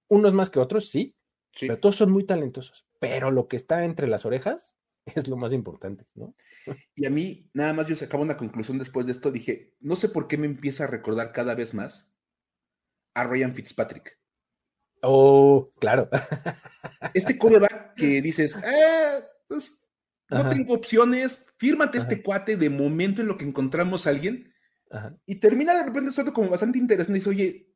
Unos más que otros, sí, sí. pero todos son muy talentosos. Pero lo que está entre las orejas es lo más importante, ¿no? Y a mí, nada más yo sacaba una conclusión después de esto, dije, no sé por qué me empieza a recordar cada vez más a Ryan Fitzpatrick. Oh, claro. Este coreback que dices, ah, pues, no tengo opciones, fírmate este cuate de momento en lo que encontramos a alguien. Y termina de repente suelto como bastante interesante y dice, oye,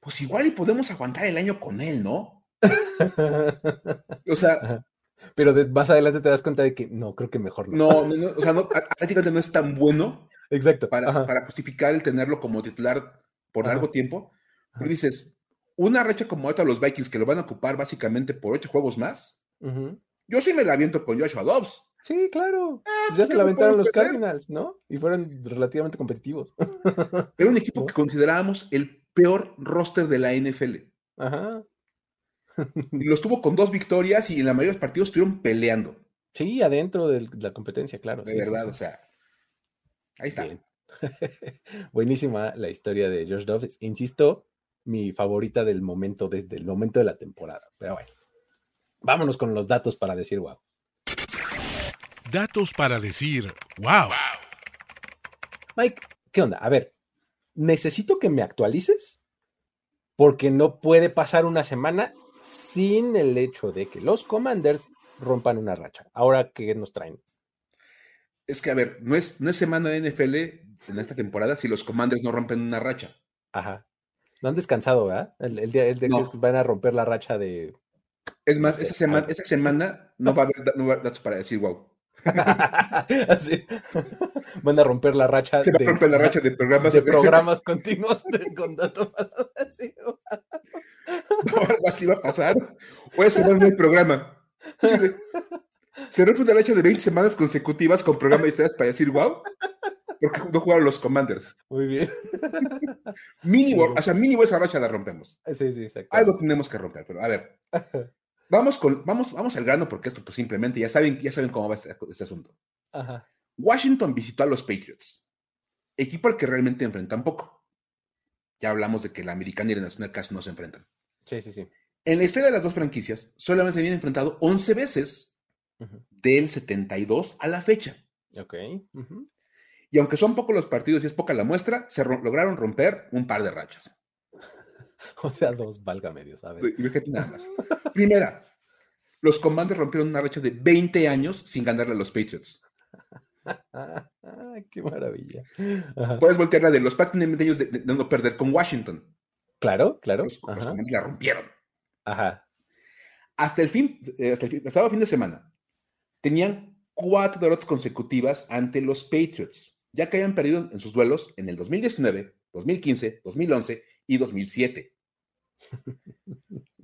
pues igual y podemos aguantar el año con él, ¿no? o sea, pero más adelante te das cuenta de que no, creo que mejor no. No, no, o sea, no, prácticamente no es tan bueno. Exacto. Para, para, justificar el tenerlo como titular por largo tiempo. Pero dices, una racha como esta los Vikings que lo van a ocupar básicamente por ocho juegos más. Yo sí me la aviento con Joshua Dobbs. Sí, claro. Ah, pues ya se la aventaron los Cardinals, ¿no? Y fueron relativamente competitivos. Era un equipo que considerábamos el peor roster de la NFL. Ajá. y los tuvo con dos victorias y en la mayoría de los partidos estuvieron peleando. Sí, adentro de la competencia, claro. De verdad, o sea. Ahí está. Buenísima la historia de Josh Dobbs. Insisto, mi favorita del momento, desde el momento de la temporada. Pero bueno, vámonos con los datos para decir wow. Datos para decir wow. Mike, ¿qué onda? A ver, necesito que me actualices porque no puede pasar una semana sin el hecho de que los Commanders rompan una racha. Ahora, ¿qué nos traen? Es que, a ver, no es, no es semana de NFL en esta temporada si los Commanders no rompen una racha. Ajá. No han descansado, ¿verdad? El, día, el que van a romper la racha de. Es más, esa, semana, esa semana no va a haber, datos para decir wow. Así. Van a romper la racha, Se de, la racha de programas, de programas continuos de, con para wow. No, algo así va a pasar. O se va el programa. Se rompe una racha de 20 semanas consecutivas con programa de historias para decir wow. Porque no jugaron los Commanders. Muy bien. Mínimo, o sea, mínimo esa racha la rompemos. Sí, sí, exacto. Algo tenemos que romper, pero a ver. Vamos, con, vamos, vamos al grano porque esto pues simplemente ya saben, ya saben cómo va este, este asunto. Ajá. Washington visitó a los Patriots, equipo al que realmente enfrentan poco. Ya hablamos de que la americana y la nacional casi no se enfrentan. Sí, sí, sí. En la historia de las dos franquicias, solamente se habían enfrentado 11 veces del 72 a la fecha. Ok. Y aunque son pocos los partidos y es poca la muestra, se lograron romper un par de rachas. o sea, dos, valga medio, ¿sabes? nada más. Primera, los Commanders rompieron una racha de 20 años sin ganarle a los Patriots. ¡Qué maravilla! Puedes voltear la de los Pats tienen 20 años de, no perder con Washington. Claro, claro. Los, la rompieron. Ajá. Hasta el fin, eh, hasta el, fin, sábado fin de semana, tenían cuatro derrotas consecutivas ante los Patriots, ya que habían perdido en sus duelos en el 2019, 2015, 2011 y 2007.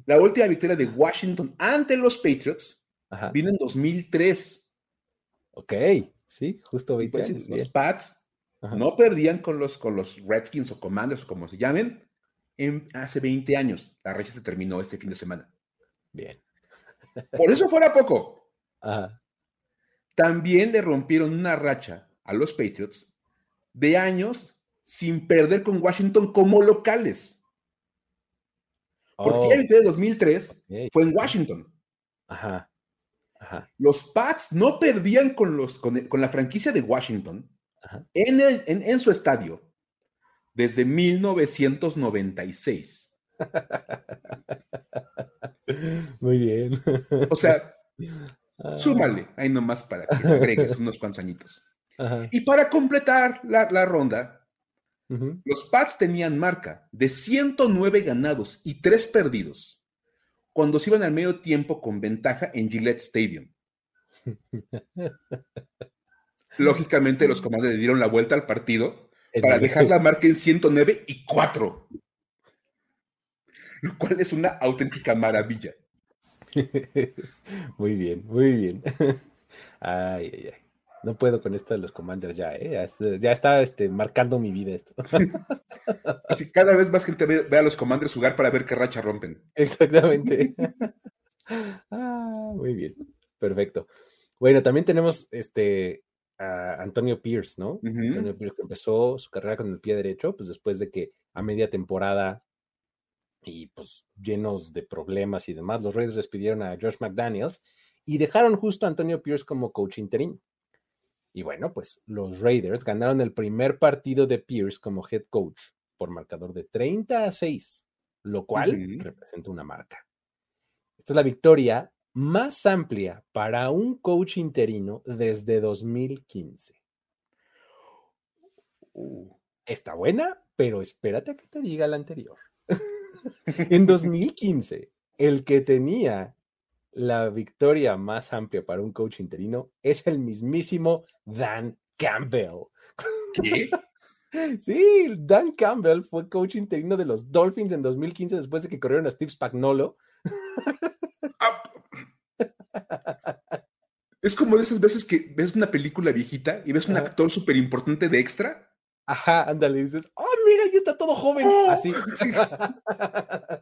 La última victoria de Washington ante los Patriots vino en 2003. Ok, sí, justo 20 pues, años. Los Pats no perdían con los, con los Redskins o Commanders o como se llamen hace 20 años. La racha se terminó este fin de semana. Bien. Por eso fuera poco. También le rompieron una racha a los Patriots de años sin perder con Washington como locales. Porque ya el 2003 fue en Washington. Ajá. Ajá. Los Pats no perdían con, los, con, la franquicia de Washington En, el, en, en su estadio desde 1996. Muy bien. O sea, ah. súmale ahí nomás para que agregues unos cuantos añitos. Y para completar la, ronda, los Pats tenían marca de 109 ganados y 3 perdidos cuando se iban al medio tiempo con ventaja en Gillette Stadium. Lógicamente, los comandantes le dieron la vuelta al partido para dejar la marca en 109 y 4, lo cual es una auténtica maravilla. Muy bien, muy bien. Ay, ay, ay. No puedo con esto de los commanders ya, ¿eh? Ya, está este, marcando mi vida esto. Así cada vez más gente ve, a los commanders jugar para ver qué racha rompen. Exactamente. ah, muy bien. Perfecto. Bueno, también tenemos este a Antonio Pierce, ¿no? Antonio Pierce que empezó su carrera con el pie derecho, pues después de que a media temporada y pues llenos de problemas y demás, los Raiders despidieron a Josh McDaniels y dejaron justo a Antonio Pierce como coach interino. Y bueno, pues los Raiders ganaron el primer partido de Pierce como head coach por marcador de 30 a 6, lo cual representa una marca. Esta es la victoria más amplia para un coach interino desde 2015. Uh. está buena, pero espérate a que te diga la anterior. en 2015, el que tenía la victoria más amplia para un coach interino es el mismísimo Dan Campbell. ¿Qué? Sí, Dan Campbell fue coach interino de los Dolphins en 2015 después de que corrieron a Steve Spagnolo. Ah. Es como de esas veces que ves una película viejita y ves un actor súper importante de extra. Ajá, ándale, dices, oh, mira, ahí está todo joven. Oh, Así.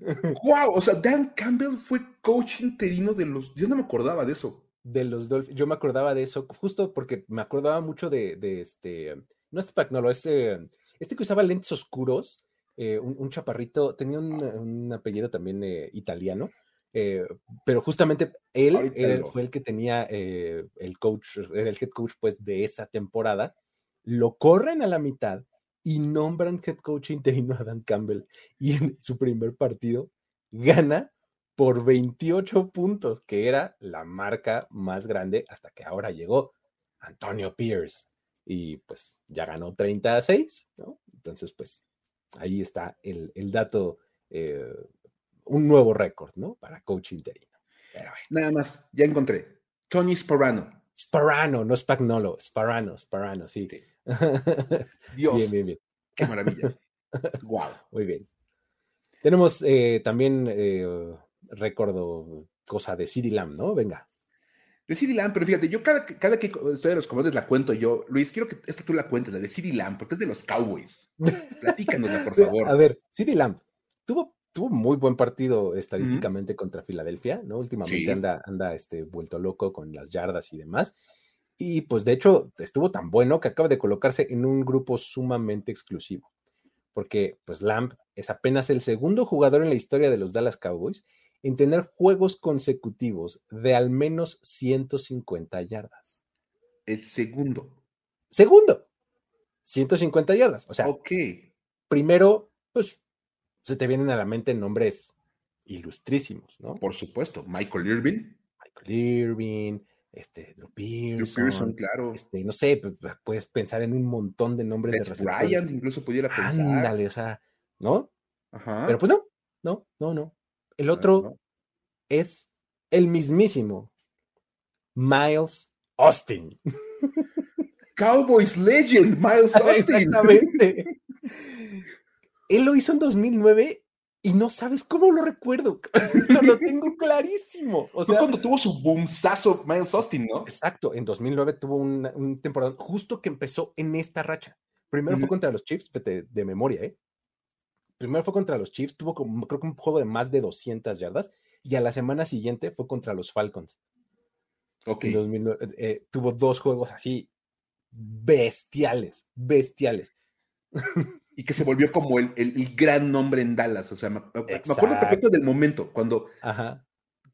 wow, o sea, Dan Campbell fue coach interino de los. Yo no me acordaba de eso. De los Dolphins. Yo me acordaba de eso, justo porque me acordaba mucho de, este. No es Spagnolo, este, este que usaba lentes oscuros, eh, un, chaparrito, tenía un, apellido también eh, italiano. Eh, pero justamente él, fue el que tenía el coach, era el head coach pues de esa temporada. Lo corren a la mitad y nombran head coach interino a Dan Campbell y en su primer partido gana por 28 puntos, que era la marca más grande hasta que ahora llegó Antonio Pierce y pues ya ganó 30 a 6, ¿no? Entonces pues ahí está el, dato, eh, un nuevo récord, ¿no? Para coach interino. Nada más, ya encontré. Tony Sparano. Sparano, no Spagnolo, Sparano, Sparano, sí. Dios. Bien, bien, bien. Qué maravilla. wow. Muy bien. Tenemos eh, también, eh, recuerdo, cosa de CD Lamb, ¿no? Venga. De CD Lamb, pero fíjate, yo cada, cada que estoy de los comandos la cuento yo. Luis, quiero que esta tú la cuentes, la de CD Lamb, porque es de los Cowboys. Platícanosla, por favor. A ver, CD Lamb tuvo, tuvo muy buen partido estadísticamente contra Filadelfia, ¿no? Últimamente anda, anda este, vuelto loco con las yardas y demás. Y pues de hecho estuvo tan bueno que acaba de colocarse en un grupo sumamente exclusivo, porque pues Lamb es apenas el segundo jugador en la historia de los Dallas Cowboys en tener juegos consecutivos de al menos 150 yardas. El segundo. Segundo. 150 yardas. O sea, primero, pues se te vienen a la mente nombres ilustrísimos, ¿no? Por supuesto, Michael Irvin. Michael Irvin, este, Drew Pearson, claro. Este, no sé, puedes pensar en un montón de nombres de receptores. Ryan incluso pudiera pensar. Ándale, o sea, ¿no? Ajá. Pero pues no, no, no, no. El otro es el mismísimo Miles Austin. Cowboys Legend, Miles Austin. Exactamente. Él lo hizo en 2009 y no sabes cómo lo recuerdo. lo tengo clarísimo. O sea, Fue cuando tuvo su boomsazo Miles Austin, ¿no? Exacto, en 2009 tuvo un temporada justo que empezó en esta racha. Primero fue contra los Chiefs, de, de, memoria, ¿eh? Primero fue contra los Chiefs, tuvo como, creo que un juego de más de 200 yardas, y a la semana siguiente fue contra los Falcons. Ok. En 2009, eh, tuvo dos juegos así bestiales, bestiales. y que se volvió como el, el, gran nombre en Dallas. O sea, me, acuerdo perfecto del momento, cuando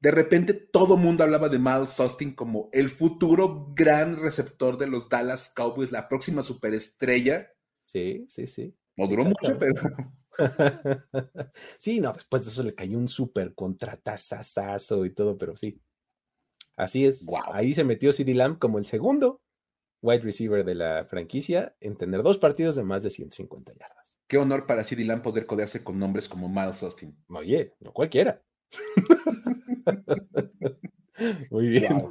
de repente todo mundo hablaba de Miles Austin como el futuro gran receptor de los Dallas Cowboys, la próxima superestrella. Sí, sí, sí. No duró mucho, pero. sí, no, después de eso le cayó un súper contratazazazo y todo, pero sí. Así es. Ahí se metió CD Lamb como el segundo wide receiver de la franquicia en tener dos partidos de más de 150 yardas. Qué honor para CD Lamb poder codearse con nombres como Miles Austin. Oye, no cualquiera. Muy bien.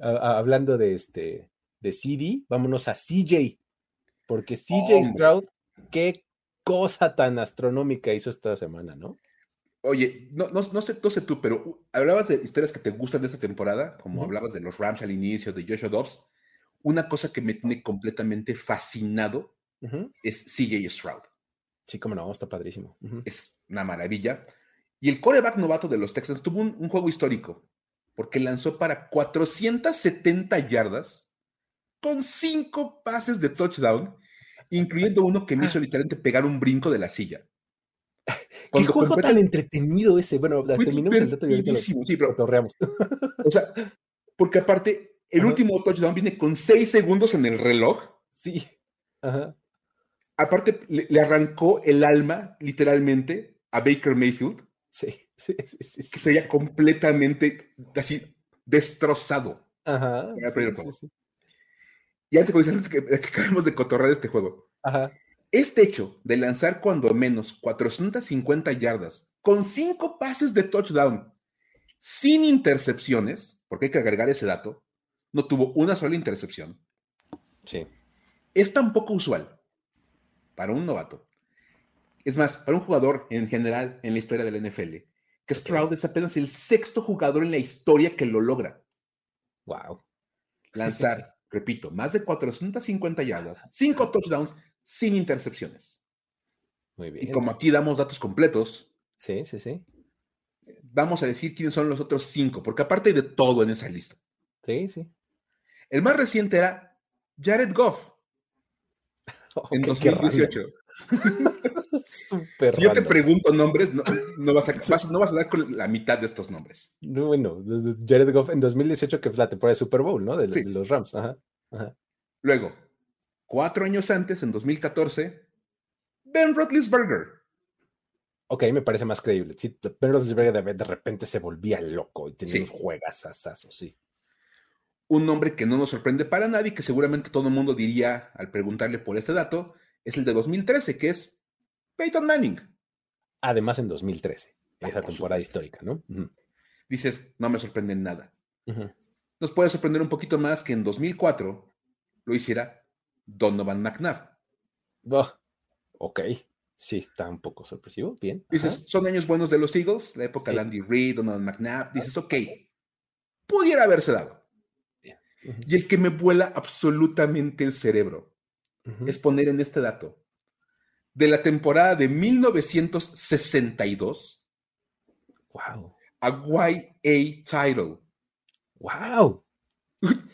hablando de este de CD, vámonos a CJ, porque CJ Stroud, qué cosa tan astronómica hizo esta semana, ¿no? Oye, no, no, sé, no sé tú, pero hablabas de historias que te gustan de esta temporada, como hablabas de los Rams al inicio, de Joshua Dobbs. Una cosa que me tiene completamente fascinado es CJ Stroud. Sí, como no, está padrísimo. Es una maravilla. Y el coreback novato de los Texans tuvo un, juego histórico, porque lanzó para 470 yardas con cinco pases de touchdown, incluyendo uno que me hizo literalmente pegar un brinco de la silla. Qué juego tan entretenido ese. Bueno, terminemos el dato y sí, pero, O sea, porque aparte, el último touchdown viene con seis segundos en el reloj. Sí. Ajá. Aparte, le, arrancó el alma, literalmente, a Baker Mayfield. Sí, sí, sí. que sería completamente así destrozado. Ajá. Y antes, que, que acabemos de cotorrar este juego. Ajá. Este hecho de lanzar cuando menos 450 yardas con cinco pases de touchdown sin intercepciones, porque hay que agregar ese dato, no tuvo una sola intercepción. Sí. Es tan poco usual para un novato. Es más, para un jugador en general en la historia del NFL, que Stroud es apenas el sexto jugador en la historia que lo logra. Wow. Lanzar, repito, más de 450 yardas, cinco touchdowns sin intercepciones. Muy bien. Y como aquí damos datos completos. Sí, sí, sí. Vamos a decir quiénes son los otros cinco, porque aparte hay de todo en esa lista. Sí, sí. El más reciente era Jared Goff. en 2018. Súper si yo te pregunto nombres, no, vas a, no, vas a, dar con la mitad de estos nombres. No, bueno, Jared Goff en 2018, que fue la temporada de Super Bowl, ¿no? De, los Rams. Ajá, ajá. Luego, Cuatro años antes, en 2014, Ben Roethlisberger. Ok, me parece más creíble. Sí, Ben Roethlisberger de, repente se volvía loco y tenía sí. juegas sí. Un nombre que no nos sorprende para nadie, que seguramente todo el mundo diría al preguntarle por este dato, es el de 2013, que es Peyton Manning. Además, en 2013, esa temporada histórica, ¿no? Dices, no me sorprende nada. Nos puede sorprender un poquito más que en 2004 lo hiciera Donovan McNabb. ok, sí está un poco sorpresivo, bien. Dices, son años buenos de los Eagles, la época de Andy Reid, Donovan McNabb. Dices, ok, pudiera haberse dado. Y el que me vuela absolutamente el cerebro es poner en este dato de la temporada de 1962 wow. a YA Title. Wow.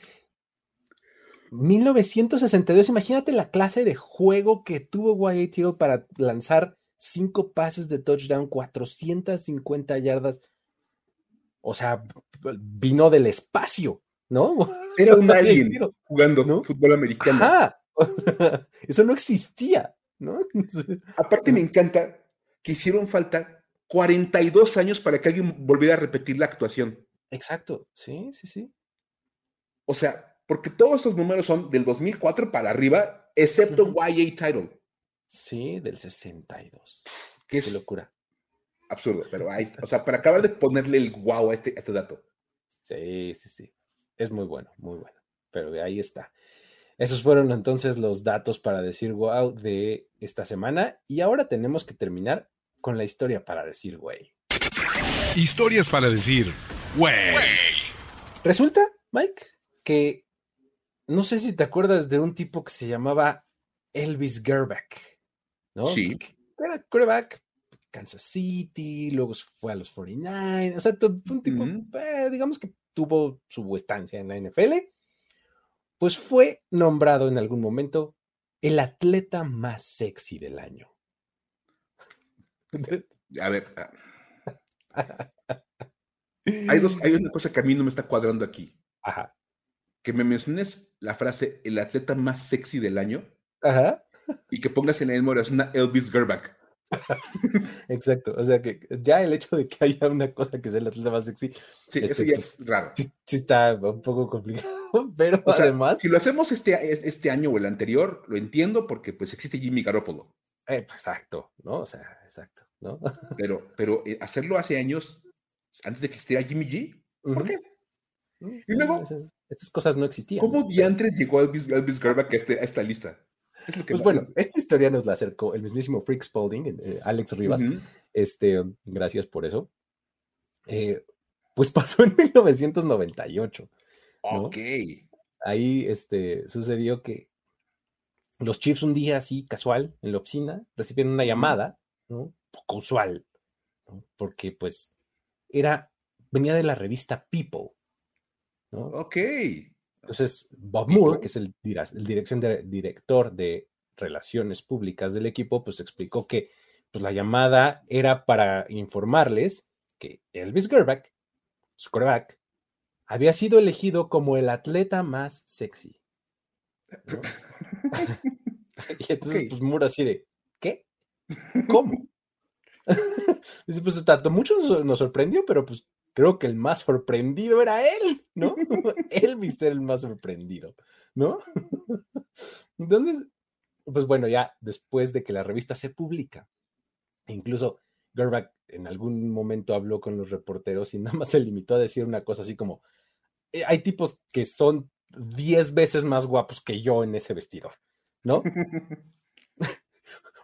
1962, imagínate la clase de juego que tuvo Wyatt para lanzar cinco pases de touchdown, 450 yardas. O sea, vino del espacio, ¿no? Era un alien jugando fútbol americano. Eso no existía, ¿no? Aparte me encanta que hicieron falta 42 años para que alguien volviera a repetir la actuación. Exacto, sí, sí, sí. O sea, porque todos estos números son del 2004 para arriba, excepto YA Title. Sí, del 62. Qué, locura. Absurdo, pero ahí O sea, para acabar de ponerle el wow a este, este dato. Sí, sí, sí. Es muy bueno, muy bueno. Pero ahí está. Esos fueron entonces los datos para decir wow de esta semana. Y ahora tenemos que terminar con la historia para decir güey. Historias para decir güey. Resulta, Mike, que no sé si te acuerdas de un tipo que se llamaba Elvis Gerback, ¿no? Sí. Era quarterback, Kansas City, luego fue a los 49, o sea, fue un tipo, eh, digamos que tuvo su estancia en la NFL, pues fue nombrado en algún momento el atleta más sexy del año. A ver. Ah. Hay, dos, hay una cosa que a mí no me está cuadrando aquí. Ajá que me menciones la frase el atleta más sexy del año. Ajá. y que pongas en el memoria una Elvis Gerback. Exacto, o sea que ya el hecho de que haya una cosa que sea el atleta más sexy, sí, eso este, ya pues, es raro. Sí, está un poco complicado, pero además. Si lo hacemos este, este año o el anterior, lo entiendo porque pues existe Jimmy Garoppolo. Eh, pues, exacto, ¿no? O sea, exacto, ¿no? Pero, pero eh, hacerlo hace años, antes de que existiera Jimmy G, ¿por qué? Mm, y luego. Esas, cosas no existían. ¿Cómo diantres llegó Elvis, Elvis Gerback a, este, a esta lista? pues bueno, esta historia nos la acercó el mismísimo Freak Spalding, eh, Alex Rivas. Este, gracias por eso. Eh, pues pasó en 1998. Ok. Ahí este, sucedió que los Chiefs un día así casual en la oficina recibieron una llamada, ¿no? Poco usual, porque pues era, venía de la revista People. ¿No? Ok. Entonces, Bob Moore, que es el, el dirección de, director de relaciones públicas del equipo, pues explicó que pues, la llamada era para informarles que Elvis Gerback, su quarterback, había sido elegido como el atleta más sexy. y entonces, pues Moore así de, ¿qué? ¿Cómo? Dice, pues tanto mucho nos sorprendió, pero pues creo que el más sorprendido era él, ¿no? Elvis era el más sorprendido, ¿no? Entonces, pues bueno, ya después de que la revista se publica, incluso Gerback en algún momento habló con los reporteros y nada más se limitó a decir una cosa así como, eh, hay tipos que son 10 veces más guapos que yo en ese vestidor, ¿no?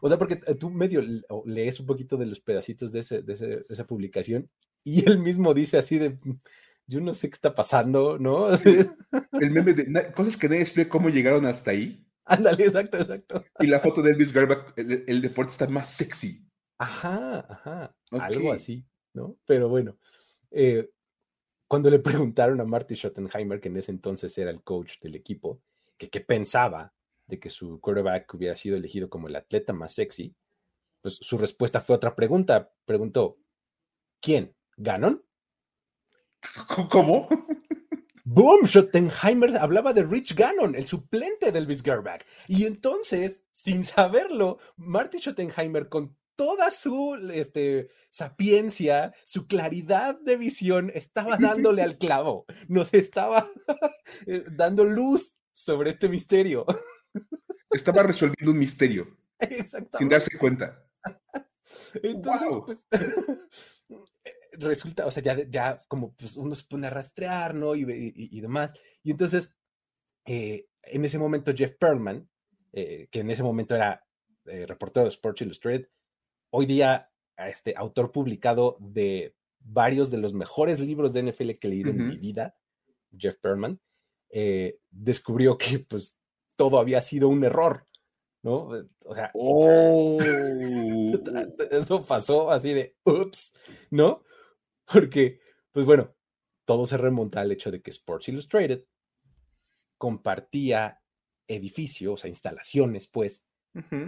o sea, porque tú medio lees un poquito de los pedacitos de, de esa publicación y él mismo dice así de, yo no sé qué está pasando, ¿no? El meme de cosas que nadie explica cómo llegaron hasta ahí. Ándale, exacto, exacto. Y la foto de Elvis Gerback, el, deporte está más sexy. Ajá, ajá. Algo así, ¿no? Pero bueno, eh, cuando le preguntaron a Marty Schottenheimer, que en ese entonces era el coach del equipo, que qué pensaba de que su quarterback hubiera sido elegido como el atleta más sexy, pues su respuesta fue otra pregunta. Preguntó, ¿quién? ¿Ganon? ¿Cómo? Boom, Schottenheimer hablaba de Rich Gannon, el suplente de Elvis Gerback. Y entonces, sin saberlo, Marty Schottenheimer, con toda su este, sapiencia, su claridad de visión, estaba dándole al clavo. Nos estaba eh, dando luz sobre este misterio. Estaba resolviendo un misterio. Sin darse cuenta. Entonces, pues resulta, o sea, ya, ya como pues uno se pone a rastrear, ¿no? Y, demás. Y entonces, eh, en ese momento, Jeff Perlman, eh, que en ese momento era eh, reportero de Sports Illustrated, hoy día este autor publicado de varios de los mejores libros de NFL que he leído en mi vida, Jeff Perlman, descubrió que pues todo había sido un error, ¿no? O sea, oh. eso pasó así de, ups, ¿no? Porque, pues bueno, todo se remonta al hecho de que Sports Illustrated compartía edificios, o sea, instalaciones, pues,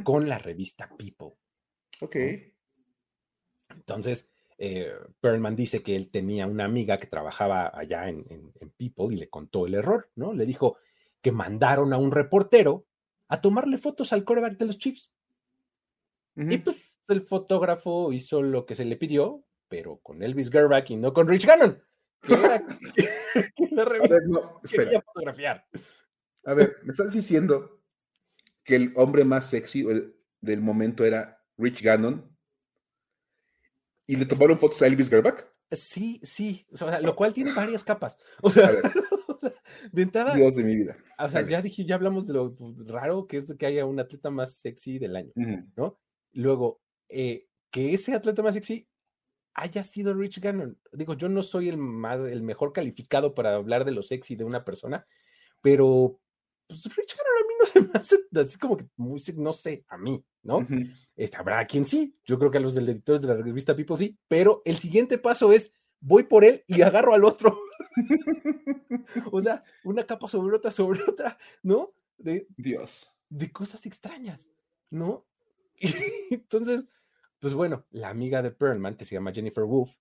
con la revista People. Ok. Entonces, eh, Perlman dice que él tenía una amiga que trabajaba allá en, People y le contó el error, ¿no? Le dijo que mandaron a un reportero a tomarle fotos al coreback de los Chiefs. Y pues el fotógrafo hizo lo que se le pidió, pero con Elvis Gerback y no con Rich Gannon, que era la revista quería fotografiar. A ver, me estás diciendo que el hombre más sexy del momento era Rich Gannon y le tomaron fotos a Elvis Gerback. Sí, sí, o sea, lo cual tiene varias capas. O sea, de entrada. Dios de mi vida. O sea, ya dije, ya hablamos de lo raro que es que haya un atleta más sexy del año, ¿no? Luego, eh, que ese atleta más sexy haya sido Rich Gannon. Digo, yo no soy el, más, el mejor calificado para hablar de lo sexy de una persona, pero pues, Rich Gannon a mí no se me hace así como que muy, no sé, a mí, ¿no? este, habrá quien sí, yo creo que a los editores de la revista People sí, pero el siguiente paso es voy por él y agarro al otro. o sea, una capa sobre otra, sobre otra, ¿no? De, Dios. De cosas extrañas, ¿no? entonces, pues bueno, la amiga de Perlman, que se llama Jennifer Wolf,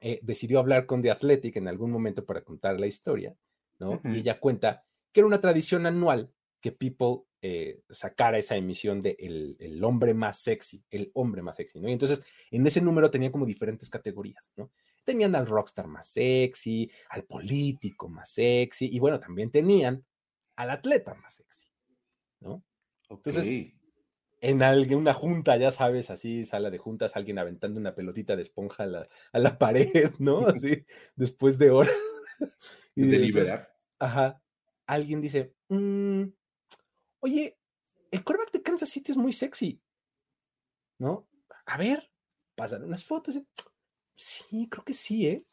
eh, decidió hablar con The Athletic en algún momento para contar la historia, ¿no? Y ella cuenta que era una tradición anual que People eh, sacara esa emisión de el, hombre más sexy, el hombre más sexy, ¿no? Y entonces en ese número tenía como diferentes categorías, ¿no? Tenían al rockstar más sexy, al político más sexy, y bueno, también tenían al atleta más sexy, ¿no? Entonces, en alguna junta, ya sabes, así, sala de juntas, alguien aventando una pelotita de esponja a la, pared, ¿no? Así, después de horas. y de liberar. Ajá. Alguien dice, mm, oye, el quarterback de Kansas City es muy sexy, ¿no? A ver, pasan unas fotos. Sí, creo que sí, ¿eh?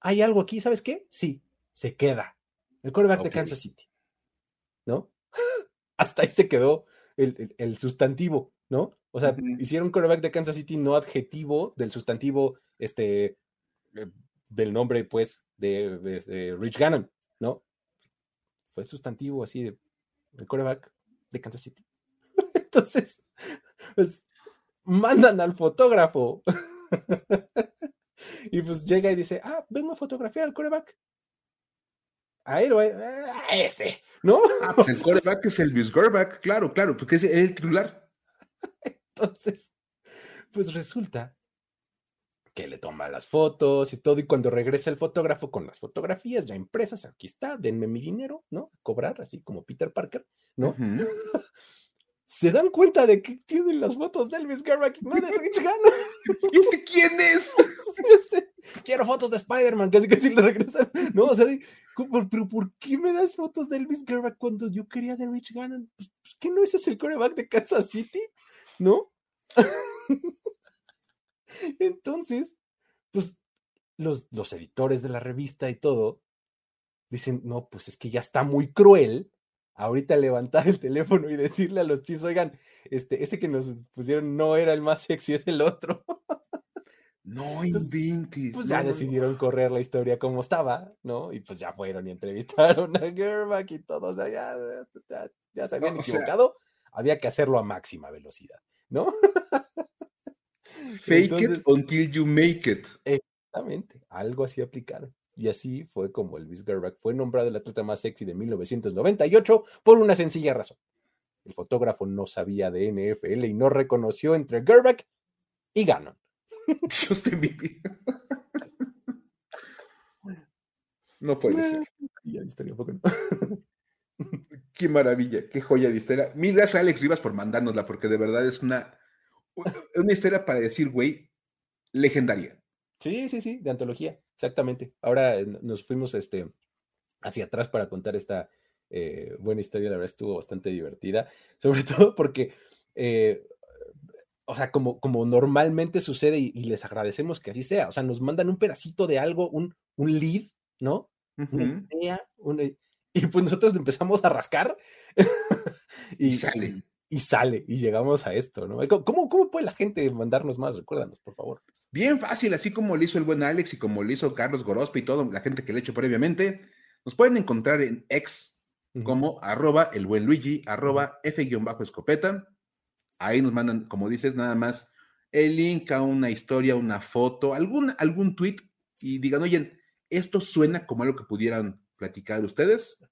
Hay algo aquí, ¿sabes qué? Sí, se queda. El quarterback de Kansas City, ¿no? Hasta ahí se quedó el, sustantivo, ¿no? O sea, hicieron quarterback de Kansas City no adjetivo del sustantivo, este, eh, del nombre, pues, de, Rich Gannon, ¿no? Fue sustantivo así de el quarterback de Kansas City. Entonces, pues, mandan al fotógrafo. y pues llega y dice, ah, vengo a fotografiar al quarterback. A él o a, ese, ¿no? Ah, pues el quarterback es el Gorback, claro, claro, porque es el titular. Entonces, pues resulta que le toma las fotos y todo, y cuando regresa el fotógrafo con las fotografías ya impresas, aquí está, denme mi dinero, ¿no? cobrar, así como Peter Parker, ¿no? Se dan cuenta de que tienen las fotos de Elvis Garback no de Rich Gannon. ¿Y este quién es? Quiero fotos de Spider-Man, casi sí le regresan. No, o sea, pero ¿por qué me das fotos de Elvis Garback cuando yo quería de Rich Gannon? Pues, pues ¿qué no ese es el coreback de Kansas City? ¿No? Entonces, pues los, los editores de la revista y todo dicen, no, pues es que ya está muy cruel ahorita levantar el teléfono y decirle a los chips, oigan, este, ese que nos pusieron no era el más sexy, es el otro. No inventes. Pues ya decidieron correr la historia como estaba, ¿no? Y pues ya fueron y entrevistaron a Gerback y todo, o sea, ya, se habían equivocado, había que hacerlo a máxima velocidad, ¿no? Fake it until you make it. Exactamente, algo así aplicaron. Y así fue como Elvis Gerback fue nombrado el atleta más sexy de 1998 por una sencilla razón. El fotógrafo no sabía de NFL y no reconoció entre Gerback y Gannon. Dios te No puede ser. Qué maravilla, qué joya de historia. Mil gracias a Alex Rivas por mandárnosla, porque de verdad es una, una historia para decir, güey, legendaria. Sí, sí, sí, de antología, exactamente. Ahora eh, nos fuimos este, hacia atrás para contar esta eh, buena historia, la verdad estuvo bastante divertida, sobre todo porque eh, o sea, como, como normalmente sucede y, les agradecemos que así sea, o sea, nos mandan un pedacito de algo, un, un lead, ¿no? Una idea, y pues nosotros empezamos a rascar y, sale. Y, sale, y llegamos a esto, ¿no? ¿Cómo, ¿Cómo puede la gente mandarnos más? Recuérdanos, por favor. Bien fácil, así como lo hizo el buen Alex y como lo hizo Carlos Gorospe y todo, la gente que le he hecho previamente, nos pueden encontrar en ex como arroba el buen Luigi, arroba F-escopeta Ahí nos mandan, como dices, nada más el link a una historia, una foto, algún, algún tweet y digan, oye, esto suena como algo que pudieran platicar ustedes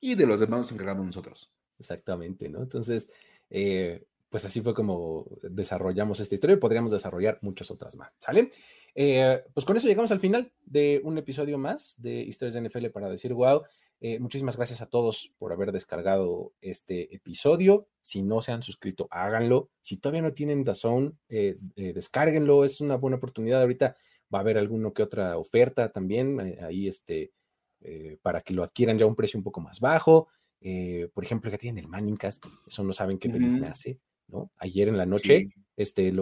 y de los demás nos encargamos nosotros. Exactamente, ¿no? Entonces, eh, pues así fue como desarrollamos esta historia y podríamos desarrollar muchas otras más, ¿sale? Eh, pues con eso llegamos al final de un episodio más de Historias de NFL para decir wow. Eh, muchísimas gracias a todos por haber descargado este episodio. Si no se han suscrito, háganlo. Si todavía no tienen Dazón, eh, eh, descárguenlo. Es una buena oportunidad. Ahorita va a haber alguno que otra oferta también ahí este, para que lo adquieran ya a un precio un poco más bajo. por ejemplo, que tienen el Manningcast. Eso no saben qué feliz me hace. ¿no? Ayer en la noche, este,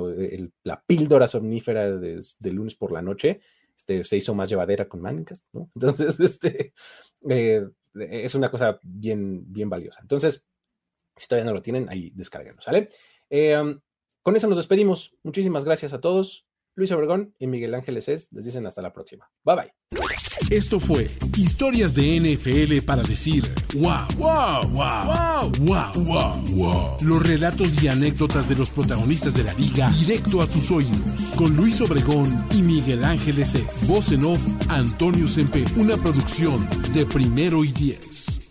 la píldora somnífera de, de lunes por la noche este, se hizo más llevadera con Manningcast, ¿no? Entonces, este, eh, es una cosa bien, bien valiosa. Entonces, si todavía no lo tienen, ahí descárguenlo, ¿sale? Eh, um, con eso nos despedimos. Muchísimas gracias a todos. Luis Obregón y Miguel Ángeles es, les dicen hasta la próxima. Bye bye. Esto fue Historias de NFL para decir wow, wow, wow, wow, wow, wow, Los relatos y anécdotas de los protagonistas de la liga directo a tus oídos. Con Luis Obregón y Miguel Ángeles E. Voz en off, Antonio Sempe. Una producción de primero y diez.